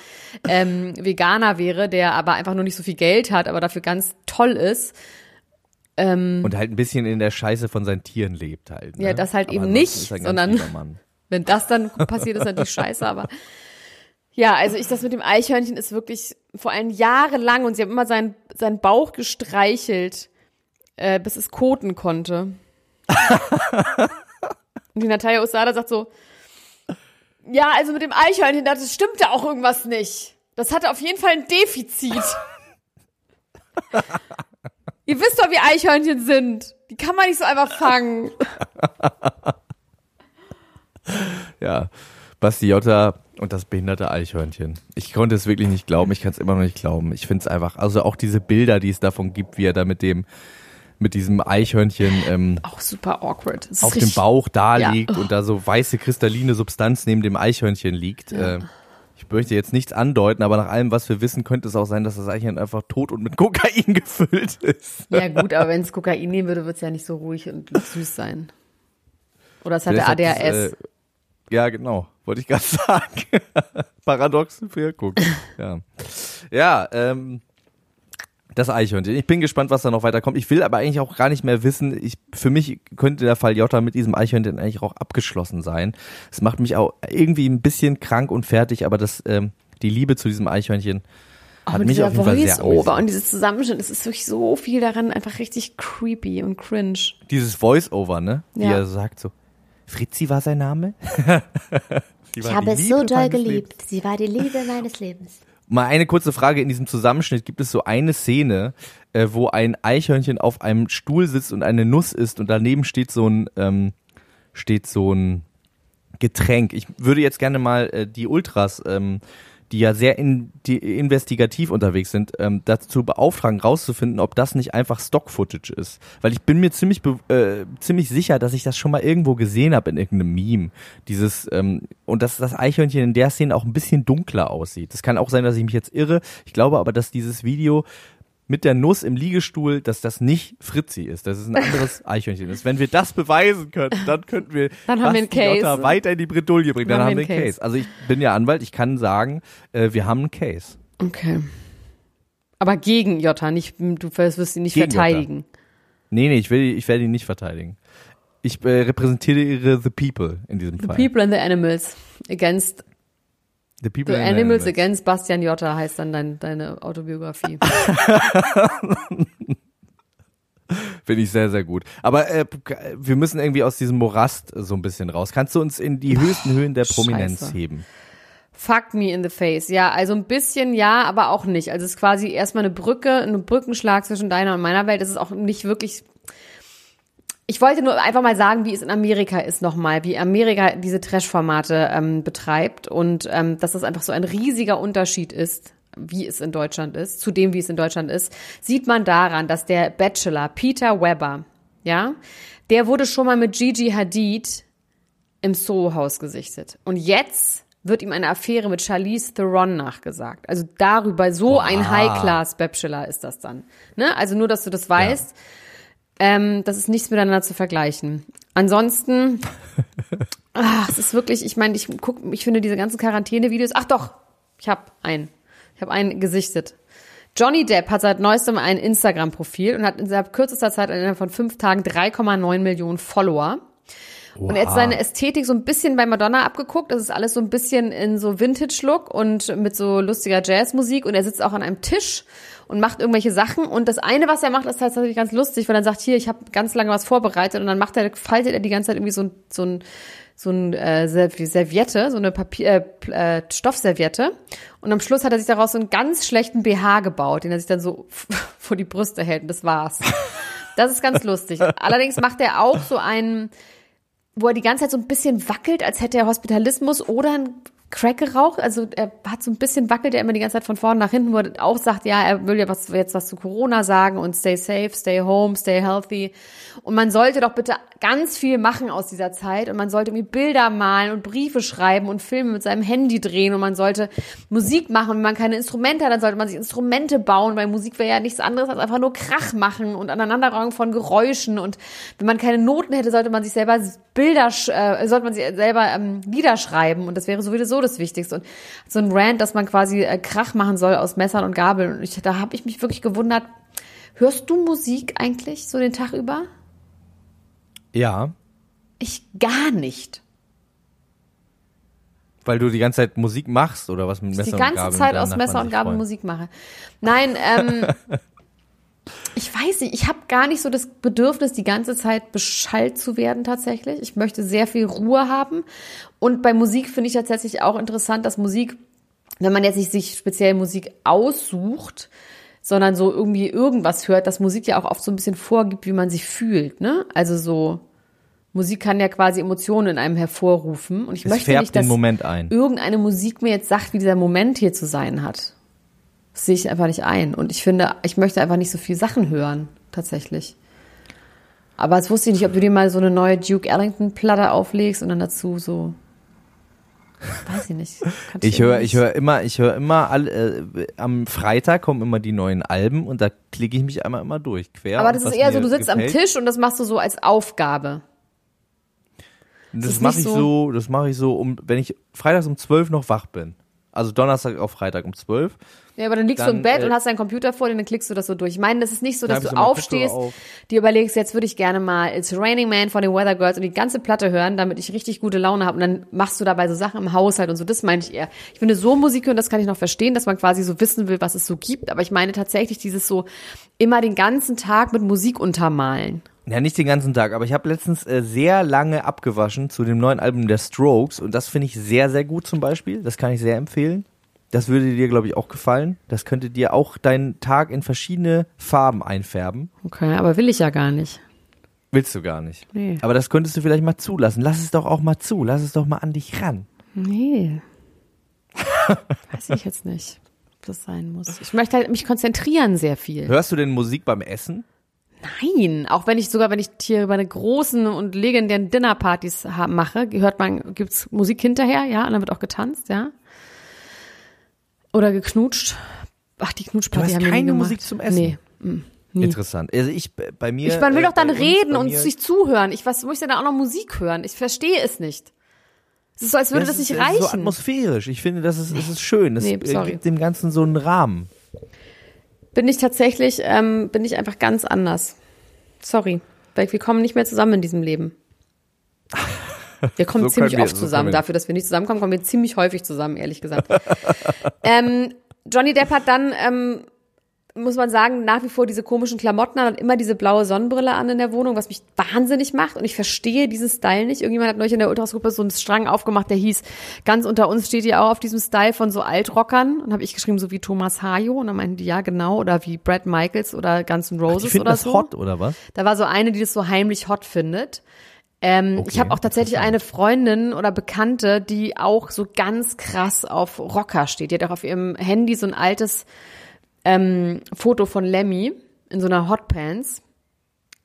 ähm, Veganer wäre, der aber einfach nur nicht so viel Geld hat, aber dafür ganz toll ist. Und halt ein bisschen in der Scheiße von seinen Tieren lebt halt. Ne? Ja, das halt Aber eben nicht, er sondern-. <laughs> Wenn das dann passiert, ist natürlich scheiße, aber ja, also ich, das mit dem Eichhörnchen ist wirklich vor allem jahrelang und sie haben immer seinen, seinen Bauch gestreichelt, äh, bis es koten konnte. <laughs> und die Natalia Osada sagt so, ja, also mit dem Eichhörnchen, das stimmte auch irgendwas nicht. Das hatte auf jeden Fall ein Defizit. <laughs> Ihr wisst doch, wie Eichhörnchen sind. Die kann man nicht so einfach fangen. <laughs> Ja, Basti Jotta und das behinderte Eichhörnchen. Ich konnte es wirklich nicht glauben, ich kann es immer noch nicht glauben. Ich finde es einfach, also auch diese Bilder, die es davon gibt, wie er da mit dem, mit diesem Eichhörnchen ähm, Auch super awkward. Auf dem Bauch da Ja. liegt und da so weiße kristalline Substanz neben dem Eichhörnchen liegt. Äh, ich möchte jetzt nichts andeuten, aber nach allem, was wir wissen, könnte es auch sein, dass das Eichhörnchen einfach tot und mit Kokain <laughs> gefüllt ist. Ja gut, aber wenn es Kokain nehmen würde, würde es ja nicht so ruhig und süß sein. Oder es hatte Vielleicht hat ADHS. es, äh, ja, genau. Wollte ich gerade <laughs> sagen. Paradoxe Wirkung. Ja, ja ähm, das Eichhörnchen. Ich bin gespannt, was da noch weiterkommt. Ich will aber eigentlich auch gar nicht mehr wissen. Ich, für mich könnte der Fall Jota mit diesem Eichhörnchen eigentlich auch abgeschlossen sein. Es macht mich auch irgendwie ein bisschen krank und fertig, aber das, ähm, die Liebe zu diesem Eichhörnchen Auch hat mich dieser auf jeden Fall sehr Voice-Over amüsiert. und dieses Zusammenschnitt, es ist wirklich so viel daran einfach richtig creepy und cringe. Dieses Voice-Over, ne? Wie Ja. er sagt so, Fritzi war sein Name? <laughs> Sie war Ich habe es so doll geliebt. Sie war die Liebe meines Lebens. Mal eine kurze Frage in diesem Zusammenschnitt. Gibt es so eine Szene, äh, wo ein Eichhörnchen auf einem Stuhl sitzt und eine Nuss isst und daneben steht so ein, ähm, steht so ein Getränk. Ich würde jetzt gerne mal äh, die Ultras ähm, die ja sehr in, die investigativ unterwegs sind, ähm, dazu beauftragen, rauszufinden, ob das nicht einfach Stock-Footage ist. Weil ich bin mir ziemlich, äh, ziemlich sicher, dass ich das schon mal irgendwo gesehen habe in irgendeinem Meme. Dieses, ähm, und dass das Eichhörnchen in der Szene auch ein bisschen dunkler aussieht. Das kann auch sein, dass ich mich jetzt irre. Ich glaube aber, dass dieses Video mit der Nuss im Liegestuhl, dass das nicht Fritzi ist, dass es ein anderes <laughs> Eichhörnchen ist. Wenn wir das beweisen könnten, dann könnten wir Dann haben wir einen Case. Jotta weiter in die Bredouille bringen. Dann, haben wir einen Case. Case. Also ich bin ja Anwalt, ich kann sagen, äh, wir haben einen Case. Okay. Aber gegen Jota, nicht, du wirst ihn nicht Gegen verteidigen. Nee, nee, ich will, ich werde ihn nicht verteidigen. Ich äh, repräsentiere the people in diesem The Fall. People and the Animals against the people the and Animals against Bastian Jotta heißt dann dein, deine Autobiografie. <laughs> Finde ich sehr, sehr gut. Aber äh, wir müssen irgendwie aus diesem Morast so ein bisschen raus. Kannst du uns in die höchsten Höhen der Prominenz Scheiße. heben? Fuck me in the face. Ja, also ein bisschen ja, aber auch nicht. Also es ist quasi erstmal eine Brücke, ein Brückenschlag zwischen deiner und meiner Welt. Es ist auch nicht wirklich. Ich wollte nur einfach mal sagen, wie es in Amerika ist nochmal, wie Amerika diese Trash-Formate ähm, betreibt und ähm, dass das einfach so ein riesiger Unterschied ist, wie es in Deutschland ist, zu dem, wie es in Deutschland ist, sieht man daran, dass der Bachelor Peter Weber, ja, der wurde schon mal mit Gigi Hadid im Soho-Haus gesichtet. Und jetzt wird ihm eine Affäre mit Charlize Theron nachgesagt. Also darüber, so ein High-Class-Bachelor ist das dann. Ne? Also nur, dass du das weißt. Ähm, das ist nichts miteinander zu vergleichen. Ansonsten, ach, <laughs> es ist wirklich, ich meine, ich guck, ich finde diese ganzen Quarantäne-Videos, ach doch, ich habe einen. Ich habe einen gesichtet. Johnny Depp hat seit neuestem ein Instagram-Profil und hat in sehr kürzester Zeit innerhalb von fünf Tagen 3,9 Millionen Follower. Und er hat seine Ästhetik so ein bisschen bei Madonna abgeguckt. Das ist alles so ein bisschen in so Vintage-Look und mit so lustiger Jazzmusik. Und er sitzt auch an einem Tisch und macht irgendwelche Sachen. Und das eine, was er macht, ist tatsächlich ganz lustig, weil er sagt, hier, ich habe ganz lange was vorbereitet. Und dann macht er, faltet er die ganze Zeit irgendwie so ein, so ein, so ein äh, Serv- Serviette, so eine Papier, äh, äh, Stoffserviette. Und am Schluss hat er sich daraus so einen ganz schlechten BH gebaut, den er sich dann so <laughs> vor die Brüste hält. Und das war's. Das ist ganz lustig. <laughs> Allerdings macht er auch so einen, wo er die ganze Zeit so ein bisschen wackelt, als hätte er Hospitalismus oder ein Crack geraucht. Also er hat so ein bisschen wackelt er immer die ganze Zeit von vorne nach hinten, wo er auch sagt, ja, er will ja was, jetzt was zu Corona sagen und stay safe, stay home, stay healthy. Und man sollte doch bitte ganz viel machen aus dieser Zeit und man sollte irgendwie Bilder malen und Briefe schreiben und Filme mit seinem Handy drehen und man sollte Musik machen. Wenn man keine Instrumente hat, dann sollte man sich Instrumente bauen, weil Musik wäre ja nichts anderes als einfach nur Krach machen und Aneinanderreihung von Geräuschen und wenn man keine Noten hätte, sollte man sich selber Bilder, äh, sollte man sich selber ähm, Lieder schreiben und das wäre sowieso das Wichtigste. Und so ein Rant, dass man quasi äh, Krach machen soll aus Messern und Gabeln. Und ich, da habe ich mich wirklich gewundert. Hörst du Musik eigentlich so den Tag über? Ja, Ich gar nicht. weil du die ganze Zeit Musik machst oder was mit Messer die und ganze Gabel Zeit und aus danach Messer und sich Gabel freut. Musik mache. Nein, ähm, <laughs> ich weiß nicht, ich habe gar nicht so das Bedürfnis, die ganze Zeit beschallt zu werden tatsächlich. Ich möchte sehr viel Ruhe haben. Und bei Musik finde ich tatsächlich auch interessant, dass Musik, wenn man jetzt nicht sich speziell Musik aussucht, sondern so irgendwie irgendwas hört, dass Musik ja auch oft so ein bisschen vorgibt, wie man sich fühlt. Ne? Also so, Musik kann ja quasi Emotionen in einem hervorrufen. Und ich Es möchte nicht, dass den Moment ein. irgendeine Musik mir jetzt sagt, wie dieser Moment hier zu sein hat. Das sehe ich einfach nicht ein. Und ich finde, ich möchte einfach nicht so viel Sachen hören, tatsächlich. Aber es wusste ich nicht, ob du dir mal so eine neue Duke Ellington-Platte auflegst und dann dazu so. Weiß ich nicht. Kann Ich höre, ich höre immer, ich höre immer alle, äh, am Freitag kommen immer die neuen Alben und da klicke ich mich einmal immer durch, quer. Aber das ist eher so, du sitzt am gefällt. Tisch und das machst du so als Aufgabe. Das ist mache ich so- so, das mache ich so, um, wenn ich freitags um 12 noch wach bin. Also Donnerstag auf Freitag um 12. Ja, aber dann liegst du Dann, im Bett äh, und hast deinen Computer vor dir, dann klickst du das so durch. Ich meine, das ist nicht so, dass du so aufstehst, auf. dir überlegst, jetzt würde ich gerne mal It's Raining Man von den Weather Girls und die ganze Platte hören, damit ich richtig gute Laune habe. Und dann machst du dabei so Sachen im Haushalt und so. Das meine ich eher. Ich finde, so Musik hören, das kann ich noch verstehen, dass man quasi so wissen will, was es so gibt. Aber ich meine tatsächlich dieses so immer den ganzen Tag mit Musik untermalen. Ja, nicht den ganzen Tag, aber ich habe letztens äh, sehr lange abgewaschen zu dem neuen Album der Strokes und das finde ich sehr, sehr gut zum Beispiel. Das kann ich sehr empfehlen. Das würde dir, glaube ich, auch gefallen. Das könnte dir auch deinen Tag in verschiedene Farben einfärben. Okay, aber will ich ja gar nicht. Willst du gar nicht. Nee. Aber das könntest du vielleicht mal zulassen. Lass es doch auch mal zu. Lass es doch mal an dich ran. Nee. Weiß ich jetzt nicht, ob das sein muss. Ich möchte halt mich konzentrieren sehr viel. Hörst du denn Musik beim Essen? Nein, auch wenn ich sogar, wenn ich hier bei den großen und legendären Dinnerpartys mache, hört man, gibt's Musik hinterher, ja, und dann wird auch getanzt, ja. Oder geknutscht. Ach, die Knutschparty Du hast haben wir nie keine gemacht. Musik zum Essen? Nee. mm, Nie. Interessant. Also ich bei mir. Ich, man will äh, doch dann uns, reden und sich zuhören. Ich was muss ich denn da auch noch Musik hören? Ich verstehe es nicht. Es ist so, als würde das, ist- nicht ist reichen. so atmosphärisch. Ich finde, das ist, das ist schön. Das Nee, äh, sorry. gibt dem Ganzen so einen Rahmen. bin ich tatsächlich, ähm, bin ich einfach ganz anders. Sorry. Weil wir kommen nicht mehr zusammen in diesem Leben. <laughs> Wir kommen So ziemlich wir- oft so zusammen. Dafür, dass wir nicht zusammenkommen, kommen wir ziemlich häufig zusammen, ehrlich gesagt. <laughs> ähm, Johnny Depp hat dann, ähm, muss man sagen, nach wie vor diese komischen Klamotten an und immer diese blaue Sonnenbrille an in der Wohnung, was mich wahnsinnig macht. Und ich verstehe diesen Style nicht. Irgendjemand hat neulich in der Ultras-Gruppe so einen Strang aufgemacht, der hieß, ganz unter uns steht ihr auch auf diesem Style von so Altrockern. Und habe ich geschrieben, so wie Thomas Hayo. Und dann meinten die, ja, genau. Oder wie Brad Michaels oder Guns N' Die Roses finden oder das so. hot, oder was? Da war so eine, die das so heimlich hot findet. Ähm, Okay, ich habe auch tatsächlich eine Freundin oder Bekannte, die auch so ganz krass auf Rocker steht. Die hat auch auf ihrem Handy so ein altes ähm, Foto von Lemmy in so einer Hotpants,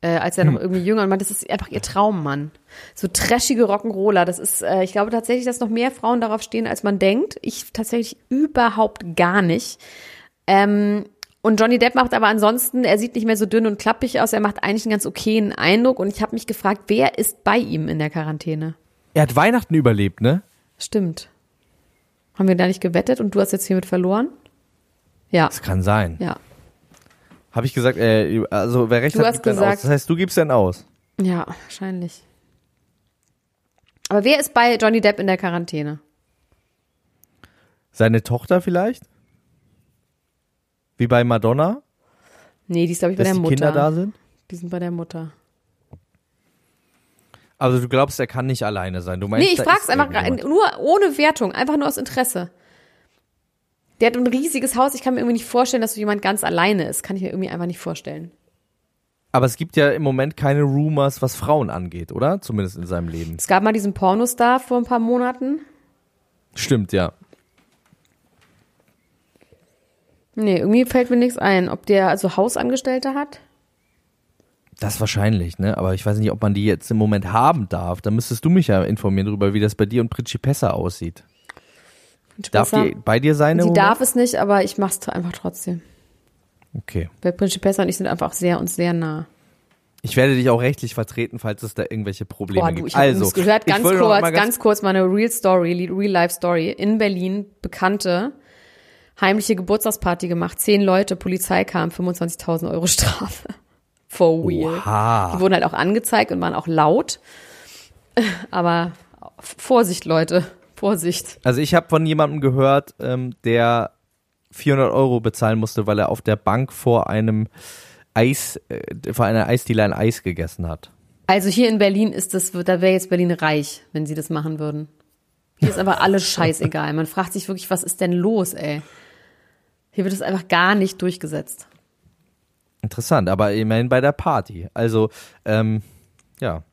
äh, als er noch irgendwie jünger und meinte, das ist einfach ihr Traummann. So trashige Rock'n'Roller. Das ist, äh, ich glaube tatsächlich, dass noch mehr Frauen darauf stehen, als man denkt. Ich tatsächlich überhaupt gar nicht. Ähm, und Johnny Depp macht aber ansonsten, er sieht nicht mehr so dünn und klappig aus, er macht eigentlich einen ganz okayen Eindruck. Und ich habe mich gefragt, wer ist bei ihm in der Quarantäne? Er hat Weihnachten überlebt, ne? Stimmt. Haben wir da nicht gewettet und du hast jetzt hiermit verloren? Ja, Das kann sein. ja. Habe ich gesagt, äh, also wer recht Du hat, hast gibt dann gesagt- aus. Das heißt, du gibst dann aus. Ja, wahrscheinlich. Aber wer ist bei Johnny Depp in der Quarantäne? Seine Tochter vielleicht? Wie bei Madonna, Nee, die ist, glaube ich, bei dass der die Mutter. Kinder da sind? Die sind bei der Mutter. Also du glaubst, er kann nicht alleine sein. Du meinst, Nee, ich da frag's ist einfach nur ohne Wertung, einfach nur aus Interesse. Der hat ein riesiges Haus, ich kann mir irgendwie nicht vorstellen, dass so jemand ganz alleine ist. Kann ich mir irgendwie einfach nicht vorstellen. Aber es gibt ja im Moment keine Rumors, was Frauen angeht, oder? Zumindest in seinem Leben. Es gab mal diesen Pornostar vor ein paar Monaten. Stimmt, ja. Nee, irgendwie fällt mir nichts ein. Ob der also Hausangestellte hat? Das wahrscheinlich, ne? Aber ich weiß nicht, ob man die jetzt im Moment haben darf. Da müsstest du mich ja informieren darüber, wie das bei dir und Principessa aussieht. Darf die bei dir sein? Sie darf es nicht, aber ich mach's einfach trotzdem. Okay. Weil Principessa und ich sind einfach sehr uns sehr nah. Ich werde dich auch rechtlich vertreten, falls es da irgendwelche Probleme Boah, du, gibt. ich also, gehört, ich ganz kurz, mal ganz, kurz mal eine Real Story, Real Life Story. In Berlin, Bekannte, heimliche Geburtstagsparty gemacht, zehn Leute, Polizei kam, 25.000 Euro Strafe. <laughs> For real. Oha. Die wurden halt auch angezeigt und waren auch laut. <laughs> Aber Vorsicht, Leute, Vorsicht. Also ich habe von jemandem gehört, ähm, der 400 Euro bezahlen musste, weil er auf der Bank vor einem Eis, äh, vor einer Eisdiele ein Eis gegessen hat. Also hier in Berlin ist das, da wäre jetzt Berlin reich, wenn sie das machen würden. Hier ist aber alles <laughs> scheißegal. Man fragt sich wirklich, was ist denn los, ey? Hier wird es einfach gar nicht durchgesetzt. Interessant, aber immerhin bei der Party. Also, ähm, ja.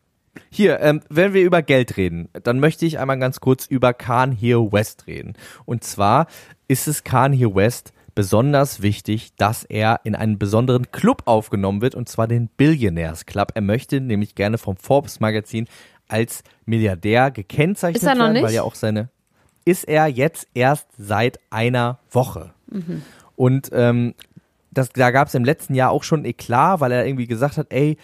Hier, ähm, wenn wir über Geld reden, dann möchte ich einmal ganz kurz über Kanye West reden. Und zwar ist es Kanye West besonders wichtig, dass er in einen besonderen Club aufgenommen wird, und zwar den Billionaires Club. Er möchte nämlich gerne vom Forbes Magazin als Milliardär gekennzeichnet Ist er noch werden, weil nicht? ja auch seine ist er jetzt erst seit einer Woche. Und ähm, das, da gab es im letzten Jahr auch schon Eklat, weil er irgendwie gesagt hat, ey,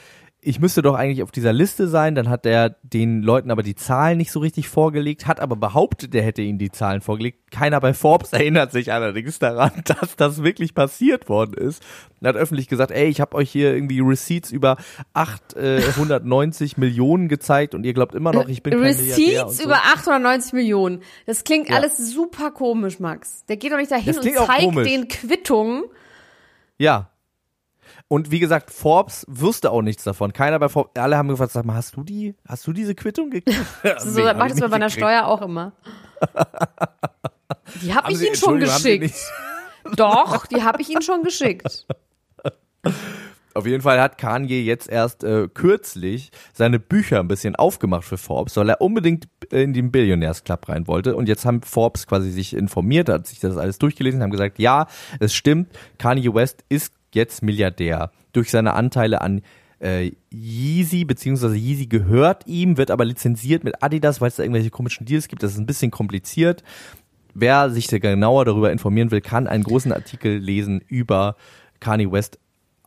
ich müsste doch eigentlich auf dieser Liste sein. Dann hat er den Leuten aber die Zahlen nicht so richtig vorgelegt, hat aber behauptet, er hätte ihnen die Zahlen vorgelegt. Keiner bei Forbes <laughs> erinnert sich allerdings daran, <laughs> dass das wirklich passiert worden ist. Und hat öffentlich gesagt, ey, ich habe euch hier irgendwie Receipts über 890 <laughs> Millionen gezeigt und ihr glaubt immer noch, ich bin kein Receipts über 890 Millionen. Das klingt Ja. alles super komisch, Max. Der geht doch nicht dahin und zeigt komisch. den Quittungen. Ja. Und wie gesagt, Forbes wusste auch nichts davon. Keiner bei Forbes, alle haben gefragt, sag mal, hast du die, hast du diese Quittung gekriegt? <laughs> So, das macht es bei meiner Steuer auch immer. <laughs> Die habe ich Sie- Ihnen schon haben geschickt. <laughs> Doch, die habe ich Ihnen schon geschickt. Auf jeden Fall hat Kanye jetzt erst äh, kürzlich seine Bücher ein bisschen aufgemacht für Forbes, weil er unbedingt in den Billionaires Club rein wollte. Und jetzt haben Forbes quasi sich informiert, hat sich das alles durchgelesen, haben gesagt, ja, es stimmt, Kanye West ist jetzt Milliardär durch seine Anteile an äh, Yeezy, beziehungsweise Yeezy gehört ihm, wird aber lizenziert mit Adidas, weil es da irgendwelche komischen Deals gibt. Das ist ein bisschen kompliziert. Wer sich da genauer darüber informieren will, kann einen großen Artikel lesen über Kanye West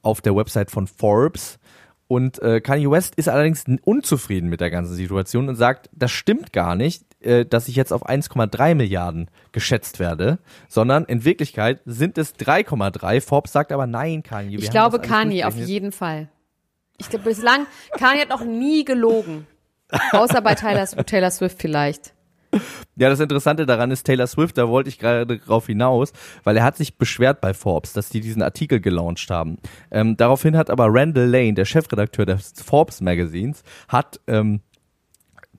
auf der Website von Forbes. Und äh, Kanye West ist allerdings unzufrieden mit der ganzen Situation und sagt, das stimmt gar nicht, äh, dass ich jetzt auf 1,3 Milliarden geschätzt werde, sondern in Wirklichkeit sind es 3,3. Forbes sagt aber nein, Kanye. Ich glaube Kanye auf jeden Fall. Ich glaube bislang, Kanye hat noch nie gelogen. Außer bei Taylor, Taylor Swift vielleicht. Ja, das Interessante daran ist Taylor Swift, da wollte ich gerade drauf hinaus, weil er hat sich beschwert bei Forbes, dass die diesen Artikel gelauncht haben. Ähm, daraufhin hat aber Randall Lane, der Chefredakteur des Forbes Magazins, hat ähm,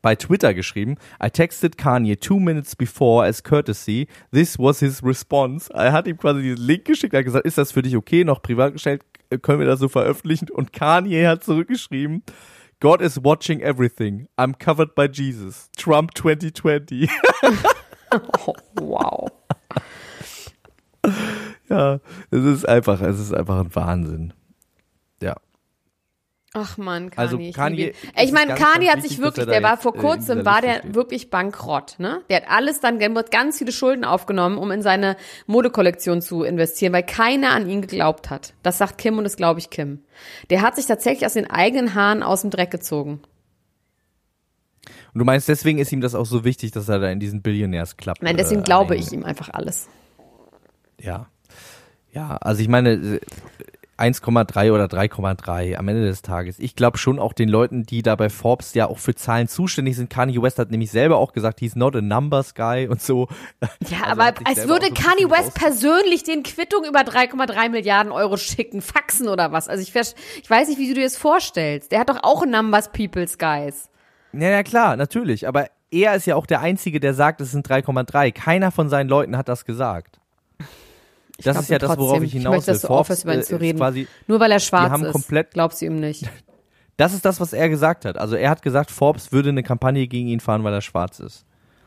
bei Twitter geschrieben, I texted Kanye two minutes before as courtesy. This was his response. Er hat ihm quasi diesen Link geschickt, er hat gesagt, ist das für dich okay, noch privat gestellt, können wir das so veröffentlichen? Und Kanye hat zurückgeschrieben, God is watching everything. I'm covered by Jesus. Trump 2020. oh, <laughs> wow. ja, es ist einfach, es ist einfach ein Wahnsinn. Ja. Ach man, Kanye. Also ich Kanye ihn. Ich meine, Kanye hat sich wirklich, er der war vor kurzem, war der steht. wirklich bankrott, ne? Der hat alles dann, der hat ganz viele Schulden aufgenommen, um in seine Modekollektion zu investieren, weil keiner an ihn geglaubt hat. Das sagt Kim und das glaube ich Kim. Der hat sich tatsächlich aus den eigenen Haaren aus dem Dreck gezogen. Und du meinst, deswegen ist ihm das auch so wichtig, dass er da in diesen Billionaires Club Nein, deswegen äh, glaube ich ihm einfach alles. Ja. Ja, also ich meine, äh, 1,3 oder 3,3 am Ende des Tages. Ich glaube schon auch den Leuten, die da bei Forbes ja auch für Zahlen zuständig sind. Kanye West hat nämlich selber auch gesagt, he's not a numbers guy <laughs> und so. Ja, Also aber als würde so Kanye West persönlich den Quittung über 3,3 Milliarden Euro schicken, faxen oder was. Also ich, ich weiß nicht, wie du dir das vorstellst. Der hat doch auch Numbers Peoples Guys. Ja, ja, klar, natürlich. Aber er ist ja auch der Einzige, der sagt, es sind 3,3. Keiner von seinen Leuten hat das gesagt. Das glaub ist ja das, worauf ich Ich hinaus möchte, will. dass du Forbes, aufhörst, über ihn äh, zu reden. Quasi, Nur weil er schwarz haben ist. komplett- Glaubst du ihm nicht. <laughs> das ist das, was er gesagt hat. Also er hat gesagt, Forbes würde eine Kampagne gegen ihn fahren, weil er schwarz ist.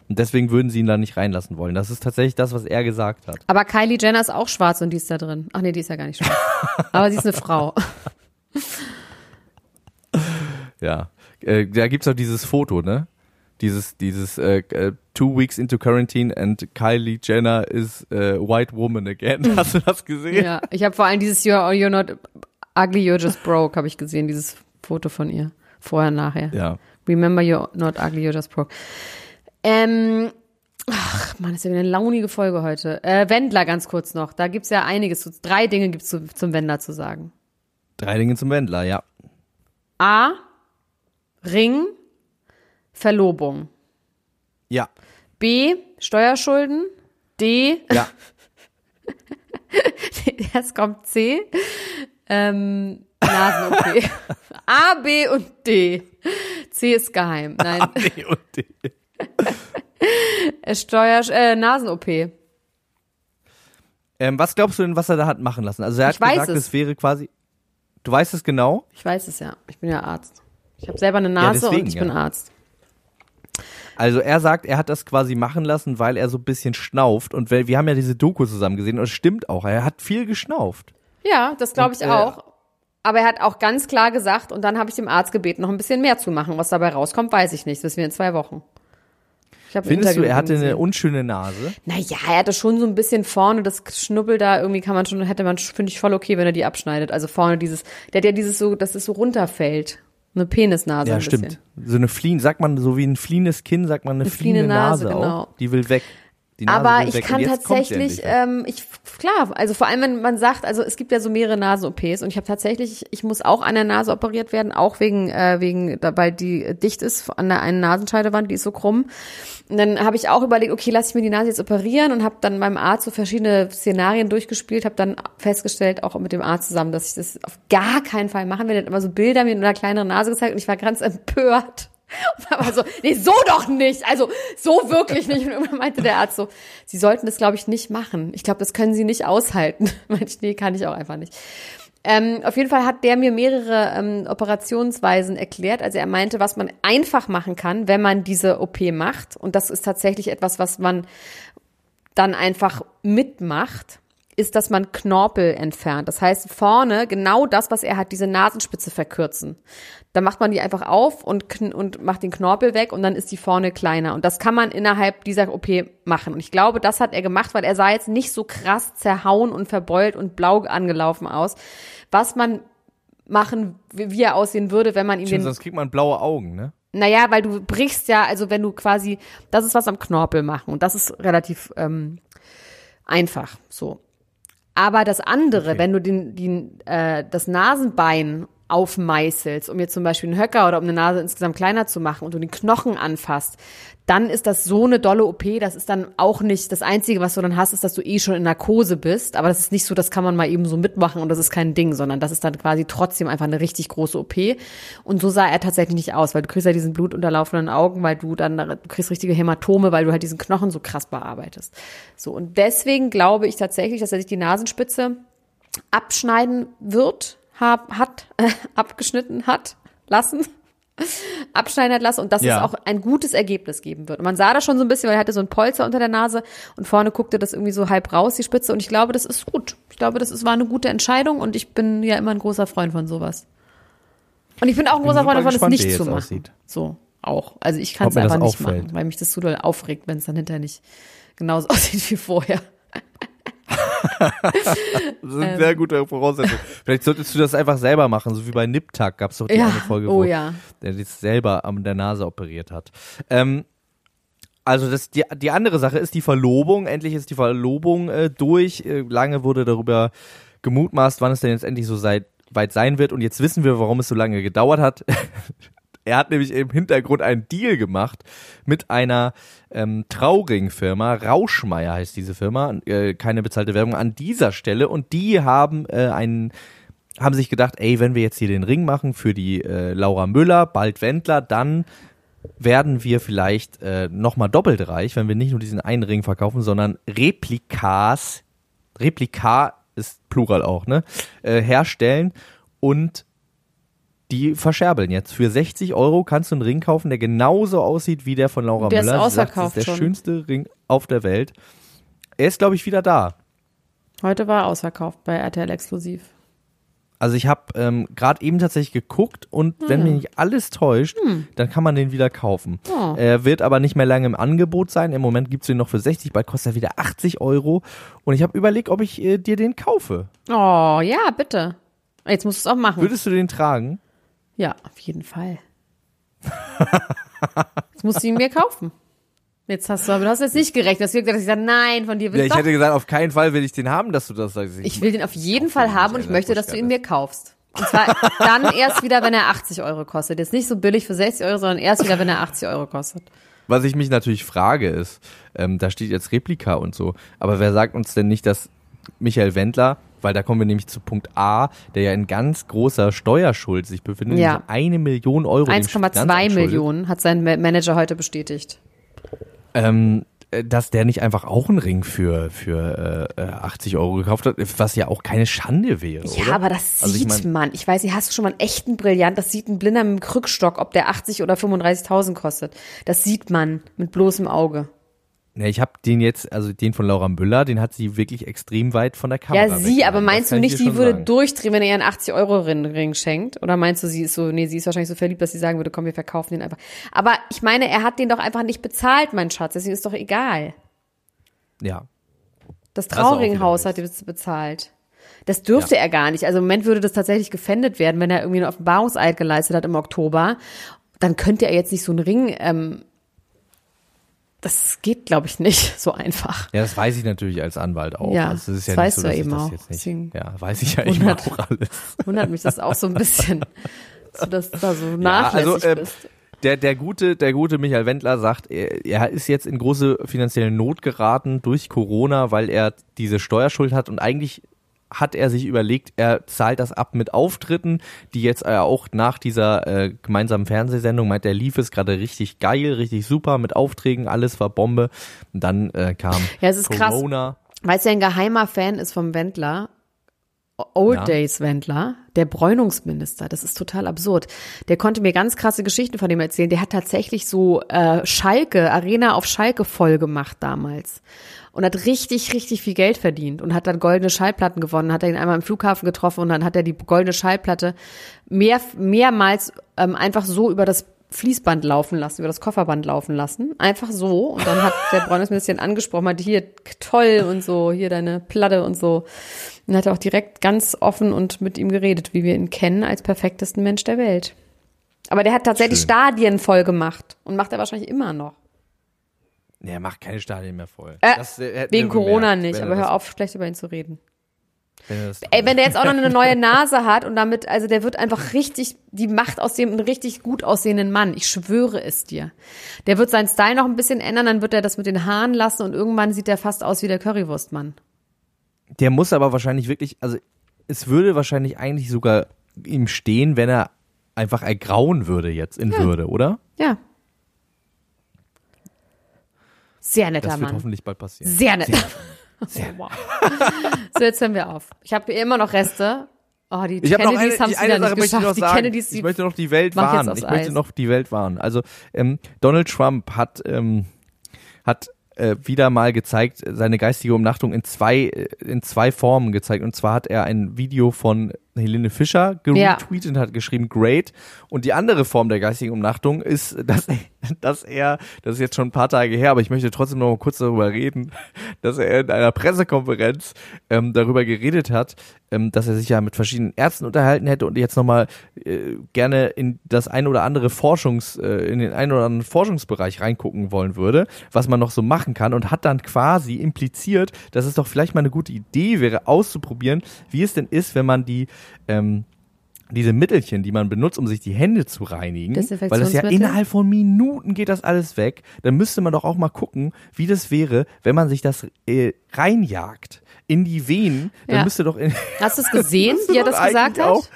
Und deswegen würden sie ihn da nicht reinlassen wollen. Das ist tatsächlich das, was er gesagt hat. Aber Kylie Jenner ist auch schwarz und die ist da drin. Ach nee, die ist ja gar nicht schwarz. <laughs> Aber sie ist eine Frau. Ja. Äh, da gibt's auch dieses Foto, ne? Dieses, dieses äh, äh, Two Weeks into Quarantine and Kylie Jenner is äh, White Woman again. <laughs> Hast du das gesehen? ja, ich habe vor allem dieses You're, you're not ugly, you're just broke, habe ich gesehen, dieses Foto von ihr. Vorher, nachher. Ja. Remember you're not ugly, you're just broke. Ähm, ach man, ist ja wieder eine launige Folge heute. Äh, Wendler ganz kurz noch. Da gibt's ja einiges. Drei Dinge gibt's zu, zum Wendler zu sagen. Drei Dinge zum Wendler, ja. A. Ring. Verlobung. Ja. B. Steuerschulden. D. Ja. <laughs> Jetzt kommt C. Ähm, Nasen-OP. A, B und D. C ist geheim. <laughs> Nein, D und D. äh, Steuer, äh, Nasen-OP. Ähm, was glaubst du denn, was er da hat machen lassen? Also er hat Ich gesagt, es. es wäre quasi. Du weißt es genau? Ich weiß es ja. Ich bin ja Arzt. Ich habe selber eine Nase deswegen, und ich ja. bin Arzt. Also er sagt, er hat das quasi machen lassen, weil er so ein bisschen schnauft. Und weil, wir haben ja diese Doku zusammen gesehen und es stimmt auch. Er hat viel geschnauft. Ja, das glaube ich Und, äh, auch. Aber er hat auch ganz klar gesagt, und dann habe ich dem Arzt gebeten, noch ein bisschen mehr zu machen. Was dabei rauskommt, weiß ich nicht. Das wissen wir in zwei Wochen. Ich Findest du, er hatte ihm eine gesehen. unschöne Nase? Naja, er hatte schon so ein bisschen vorne das Schnubbel da, irgendwie kann man schon, hätte man, finde ich voll okay, wenn er die abschneidet. Also vorne dieses, der hat ja dieses so, dass es so runterfällt. Eine Penisnase Ja, ein stimmt. bisschen. So eine Fliehen, sagt man so wie ein fliehendes Kinn, sagt man eine, fliehende fliehende Nase, Nase, auch. genau. Die will weg. Aber ich kann tatsächlich, ähm, ich klar, also vor allem wenn man sagt, also es gibt ja so mehrere Nasen-OPs und ich habe tatsächlich, ich, muss auch an der Nase operiert werden, auch wegen äh, wegen, weil die dicht ist an der einen Nasenscheidewand, die ist so krumm. Und dann habe ich auch überlegt, okay, lass ich mir die Nase jetzt operieren und habe dann meinem Arzt so verschiedene Szenarien durchgespielt, habe dann festgestellt, auch mit dem Arzt zusammen, dass ich das auf gar keinen Fall machen werde. Er hat immer so Bilder mir mit einer kleineren Nase gezeigt und ich war ganz empört. <laughs> Und war so, nee, so doch nicht. Also so wirklich nicht. Und irgendwann meinte der Arzt so, Sie sollten das, glaube ich, nicht machen. Ich glaube, das können Sie nicht aushalten. <laughs> Ich, nee, kann ich auch einfach nicht. Ähm, auf jeden Fall hat der mir mehrere ähm, Operationsweisen erklärt. Also er meinte, was man einfach machen kann, wenn man diese OP macht. Und das ist tatsächlich etwas, was man dann einfach mitmacht ist, dass man Knorpel entfernt. Das heißt, vorne genau das, was er hat, diese Nasenspitze verkürzen. Da macht man die einfach auf und, und macht den Knorpel weg und dann ist die vorne kleiner. Und das kann man innerhalb dieser OP machen. Und ich glaube, das hat er gemacht, weil er sah jetzt nicht so krass zerhauen und verbeult und blau angelaufen aus. Was man machen, wie er aussehen würde, wenn man ihm den sonst kriegt man blaue Augen, ne? naja, weil du brichst ja, also wenn du quasi, das ist was am Knorpel machen und das ist relativ ähm, einfach so. Aber das andere, Okay. wenn du den, den, äh, das Nasenbein aufmeißelst, um jetzt zum Beispiel einen Höcker oder um eine Nase insgesamt kleiner zu machen und du den Knochen anfasst, dann ist das so eine dolle OP, das ist dann auch nicht, das Einzige, was du dann hast, ist, dass du eh schon in Narkose bist, aber das ist nicht so, das kann man mal eben so mitmachen und das ist kein Ding, sondern das ist dann quasi trotzdem einfach eine richtig große OP und so sah er tatsächlich nicht aus, weil du kriegst ja diesen blutunterlaufenden Augen, weil du dann, du kriegst richtige Hämatome, weil du halt diesen Knochen so krass bearbeitest. So, und deswegen glaube ich tatsächlich, dass er sich die Nasenspitze abschneiden wird, hab, hat, äh, <laughs> abgeschnitten hat, lassen, <laughs> abschneiden hat lassen und dass Ja. es auch ein gutes Ergebnis geben wird. Und man sah das schon so ein bisschen, weil er hatte so ein Polster unter der Nase und vorne guckte das irgendwie so halb raus, die Spitze. Und ich glaube, das ist gut. Ich glaube, das ist, war eine gute Entscheidung und ich bin ja immer ein großer Freund von sowas. Und ich bin auch ein großer Freund davon, es nicht zu machen. aussieht. So, auch. Also ich kann es einfach nicht auffällt. machen, weil mich das so doll aufregt, wenn es dann hinterher nicht genauso <laughs> aussieht wie vorher. <laughs> Das ist eine sehr gute Voraussetzung. Vielleicht solltest du das einfach selber machen, so wie bei Niptak gab es doch die Ja, eine Folge, oh wo ja. der das selber an der Nase operiert hat. Ähm, also das, die, die andere Sache ist die Verlobung. Endlich ist die Verlobung äh, durch. Äh, lange wurde darüber gemutmaßt, wann es denn jetzt endlich so sei, weit sein wird. Und jetzt wissen wir, warum es so lange gedauert hat. <laughs> er hat nämlich im Hintergrund einen Deal gemacht mit einer ähm, Trauringfirma. Rauschmeier heißt diese Firma. Äh, keine bezahlte Werbung an dieser Stelle. Und die haben äh, einen haben sich gedacht, ey, wenn wir jetzt hier den Ring machen für die äh, Laura Müller, bald Wendler, dann werden wir vielleicht äh, nochmal doppelt reich, wenn wir nicht nur diesen einen Ring verkaufen, sondern Replikas, Replika ist Plural auch, ne, äh, herstellen und die verscherbeln jetzt. Für 60 Euro kannst du einen Ring kaufen, der genauso aussieht wie der von Laura Der ist Müller. Sagt, ausverkauft das ist der schon. schönste Ring auf der Welt. Er ist, glaube ich, wieder da. Heute war er ausverkauft bei RTL Exklusiv. Also ich habe ähm, gerade eben tatsächlich geguckt und wenn mich nicht alles täuscht, dann kann man den wieder kaufen. Oh. Er wird aber nicht mehr lange im Angebot sein. Im Moment gibt's den noch für 60, bald kostet er wieder 80 Euro. Und ich habe überlegt, ob ich äh, dir den kaufe. Oh, ja, bitte. Jetzt musst du es auch machen. Würdest du den tragen? Ja, auf jeden Fall. Jetzt musst du ihn mir kaufen. Jetzt hast du, aber du hast jetzt nicht gerechnet. Gesagt, dass ich sage, nein, von dir will Ja, ich ich doch. hätte gesagt, auf keinen Fall will ich den haben, dass du das sagst. Ich will den auf jeden Fall haben und ich möchte, dass du ihn mir kaufst. Und zwar dann erst wieder, wenn er 80 Euro kostet. Jetzt nicht so billig für 60 Euro, sondern erst wieder, wenn er 80 Euro kostet. Was ich mich natürlich frage ist, ähm, da steht jetzt Replika und so, aber wer sagt uns denn nicht, dass Michael Wendler, weil da kommen wir nämlich zu Punkt A, der ja in ganz großer Steuerschuld sich befindet, Ja. eine Million Euro. dem 1,2 Finanzamt schuldet, Millionen hat sein Ma- Manager heute bestätigt. Ähm, äh, dass der nicht einfach auch einen Ring für, für äh, äh, 80 Euro gekauft hat, was ja auch keine Schande wäre, Ja, oder? aber das Also ich sieht mein- man. Ich weiß nicht, hast du schon mal einen echten Brillant? Das sieht ein Blinder mit dem Krückstock, ob der 80 oder 35.000 kostet. Das sieht man mit bloßem Auge. Ja, ich habe den jetzt, also den von Laura Müller, den hat sie wirklich extrem weit von der Kamera Ja, sie, aber meinst du nicht, die würde sagen. durchdrehen, wenn er ihr einen 80-Euro-Ring schenkt? Oder meinst du, sie ist so, nee, sie ist wahrscheinlich so verliebt, dass sie sagen würde, komm, wir verkaufen den einfach. Aber ich meine, er hat den doch einfach nicht bezahlt, mein Schatz, deswegen ist doch egal. Ja. Das wieder Trauringhaus hat es bezahlt. Das dürfte Ja. er gar nicht. Also im Moment würde das tatsächlich gefändet werden, wenn er irgendwie einen Offenbarungseid geleistet hat im Oktober. Dann könnte er jetzt nicht so einen Ring, ähm, das geht, glaube ich, nicht so einfach. Ja, das weiß ich natürlich als Anwalt auch. Ja, also es ist ja das nicht weißt so, du ja eben das auch. nicht. Deswegen Ja, weiß ich ja eben auch alles. Wundert mich das auch so ein bisschen, <laughs> dass du da so Ja, nachlässig also bist. der der gute der gute Michael Wendler sagt, er, er ist jetzt in große finanzielle Not geraten durch Corona, weil er diese Steuerschuld hat und eigentlich hat er sich überlegt, er zahlt das ab mit Auftritten, die jetzt äh, auch nach dieser äh, gemeinsamen Fernsehsendung meint, er lief es gerade richtig geil, richtig super mit Aufträgen, alles war Bombe. Und dann äh, kam Ja, es ist krass. Corona. Weil es ja ein geheimer Fan ist vom Wendler, Old Ja. Days Wendler, der Bräunungsminister, das ist total absurd. Der konnte mir ganz krasse Geschichten von dem erzählen. Der hat tatsächlich so äh, Schalke, Arena auf Schalke voll gemacht damals. Und hat richtig, richtig viel Geld verdient und hat dann goldene Schallplatten gewonnen. Hat er ihn einmal im Flughafen getroffen und dann hat er die goldene Schallplatte mehr, mehrmals ähm, einfach so über das Fließband laufen lassen, über das Kofferband laufen lassen. Einfach so. Und dann hat der Bräunungsminister ihn angesprochen, meinte, hier, toll und so, hier deine Platte und so. Und hat er auch direkt ganz offen und mit ihm geredet, wie wir ihn kennen, als perfektesten Mensch der Welt. Aber der hat tatsächlich Schön. Stadien voll gemacht und macht er wahrscheinlich immer noch. Nee, er macht keine Stadien mehr voll. Äh, Das, äh, Wegen Corona gemerkt, nicht, er aber hör auf, schlecht über ihn zu reden. Wenn er Ey, wenn der jetzt auch noch eine <laughs> neue Nase hat und damit, also der wird einfach richtig, die macht aus dem einen richtig gut aussehenden Mann. Ich schwöre es dir. Der wird seinen Style noch ein bisschen ändern, dann wird er das mit den Haaren lassen und irgendwann sieht er fast aus wie der Currywurstmann. Der muss aber wahrscheinlich wirklich, also es würde wahrscheinlich eigentlich sogar ihm stehen, wenn er einfach ergrauen würde jetzt in Würde, oder? Ja. Sehr netter Das wird Mann. hoffentlich bald passieren. Sehr nett. Sehr. Wow. <laughs> So, jetzt hören wir auf. Ich habe immer noch Reste. Oh, die Ich Kennedys haben es wieder Sache nicht möchte ich noch geschafft. Die. Kennedys, die ich möchte noch die Welt warnen. aufs Ich möchte Eis. noch die Welt warnen. Also ähm, Donald Trump hat ähm, hat äh, wieder mal gezeigt seine geistige Umnachtung in zwei äh, in zwei Formen gezeigt. Und zwar hat er ein Video von Helene Fischer Ja. geretweetet und hat geschrieben Great. Und die andere Form der geistigen Umnachtung ist, <laughs> dass <laughs> dass er, das ist jetzt schon ein paar Tage her, aber ich möchte trotzdem noch mal kurz darüber reden, <laughs> dass er in einer Pressekonferenz ähm, darüber geredet hat, ähm, dass er sich ja mit verschiedenen Ärzten unterhalten hätte und jetzt nochmal äh, gerne in das ein oder andere Forschungs, äh, in den einen oder anderen Forschungsbereich reingucken wollen würde, was man noch so machen kann und hat dann quasi impliziert, dass es doch vielleicht mal eine gute Idee wäre, auszuprobieren, wie es denn ist, wenn man die ähm, diese Mittelchen, die man benutzt, um sich die Hände zu reinigen, weil das ja innerhalb von Minuten geht das alles weg, dann müsste man doch auch mal gucken, wie das wäre, wenn man sich das äh, reinjagt in die Venen, dann Ja. müsste doch in, <laughs> Hast du es gesehen, wie er das gesagt hat? auch-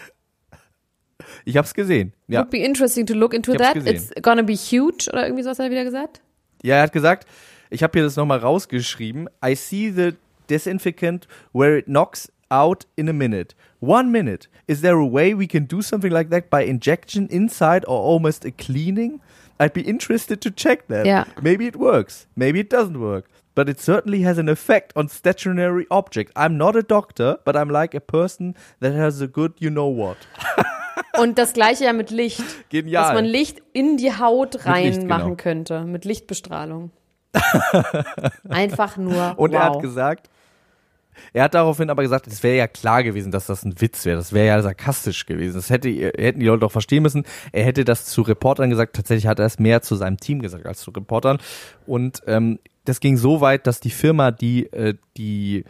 Ich hab's gesehen. Ja. Would be interesting to look into that. gesehen. It's gonna be huge oder irgendwie sowas hat er wieder gesagt. Ja, er hat gesagt, ich habe hier das nochmal rausgeschrieben. I see the disinfectant where it knocks out in a minute. One minute. Is there a way we can do something like that by injection inside or almost a cleaning? I'd be interested to check that. Ja. Maybe it works. Maybe it doesn't work. But it certainly has an effect on stationary object. I'm not a doctor, but I'm like a person that has a good you know what. <laughs> Und das gleiche ja mit Licht. Genial. Dass man Licht in die Haut reinmachen genau. könnte. Mit Lichtbestrahlung. <laughs> Einfach nur. Und wow. er hat gesagt, er hat daraufhin aber gesagt, es wäre ja klar gewesen, dass das ein Witz wäre. Das wäre ja sarkastisch gewesen. Das hätte, hätten die Leute doch verstehen müssen. Er hätte das zu Reportern gesagt. Tatsächlich hat er es mehr zu seinem Team gesagt als zu Reportern. Und ähm, das ging so weit, dass die Firma, die äh, die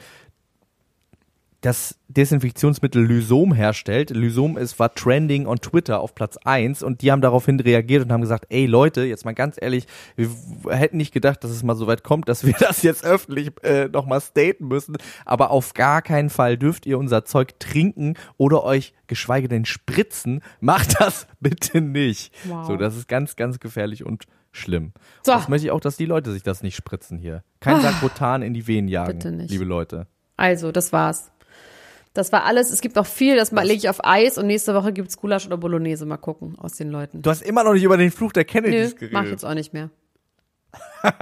das Desinfektionsmittel Lysom herstellt. Lysom ist, war trending on Twitter auf Platz 1 und die haben daraufhin reagiert und haben gesagt, ey Leute, jetzt mal ganz ehrlich, wir hätten nicht gedacht, dass es mal so weit kommt, dass wir <laughs> das jetzt öffentlich äh, nochmal staten müssen, aber auf gar keinen Fall dürft ihr unser Zeug trinken oder euch geschweige denn spritzen. Macht das <laughs> bitte nicht. Wow. So, das ist ganz, ganz gefährlich und schlimm. So. Und Das möchte ich auch, dass die Leute sich das nicht spritzen hier. Kein Sakrotan in die Venen jagen, Bitte nicht. liebe Leute. Also, das war's. Das war alles. Es gibt noch viel, das lege ich auf Eis und nächste Woche gibt's Gulasch oder Bolognese. Mal gucken aus den Leuten. Du hast immer noch nicht über den Fluch der Nö, Kennedys geredet. mach ich jetzt auch nicht mehr. <laughs>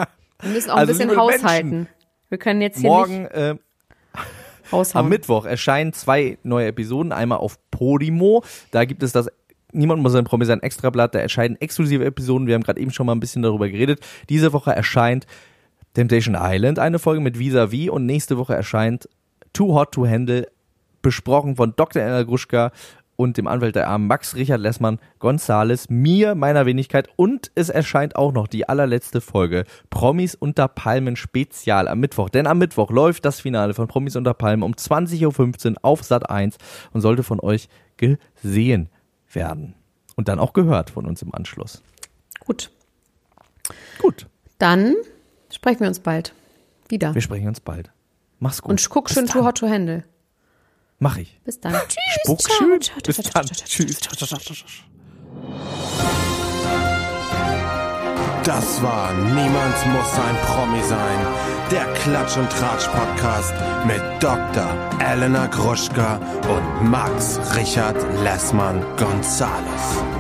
Wir müssen auch Also, ein bisschen haushalten. Menschen, Wir können jetzt hier Morgen äh, nicht haushauen. am Mittwoch erscheinen zwei neue Episoden. Einmal auf Podimo. Da gibt es das Niemand muss ein Promi sein Extrablatt. Da erscheinen exklusive Episoden. Wir haben gerade eben schon mal ein bisschen darüber geredet. Diese Woche erscheint Temptation Island, eine Folge mit Vis-a-vis. Und nächste Woche erscheint Too Hot to Handle, besprochen von Dr. Elena Gruschka und dem Anwalt der Armen Max Richard Lessmann Gonzales, mir, meiner Wenigkeit und es erscheint auch noch die allerletzte Folge Promis unter Palmen Spezial am Mittwoch. Denn am Mittwoch läuft das Finale von Promis unter Palmen um 20.15 Uhr auf Sat 1 und sollte von euch gesehen werden. Und dann auch gehört von uns im Anschluss. Gut. Gut, Dann sprechen wir uns bald wieder. wir sprechen uns bald. Mach's gut. Und guck schön. Too Hot to Handle. Mach ich. Bis dann. <laughs> Tschüss. Spuck ciao, schön. ciao, Bis ciao, dann. ciao, ciao, ciao, Tschüss. ciao, ciao, ciao. Das war Niemand muss ein Promi sein. Der Klatsch und Tratsch Podcast mit Dr. Elena Gruschka und Max Richard Lessmann Gonzales.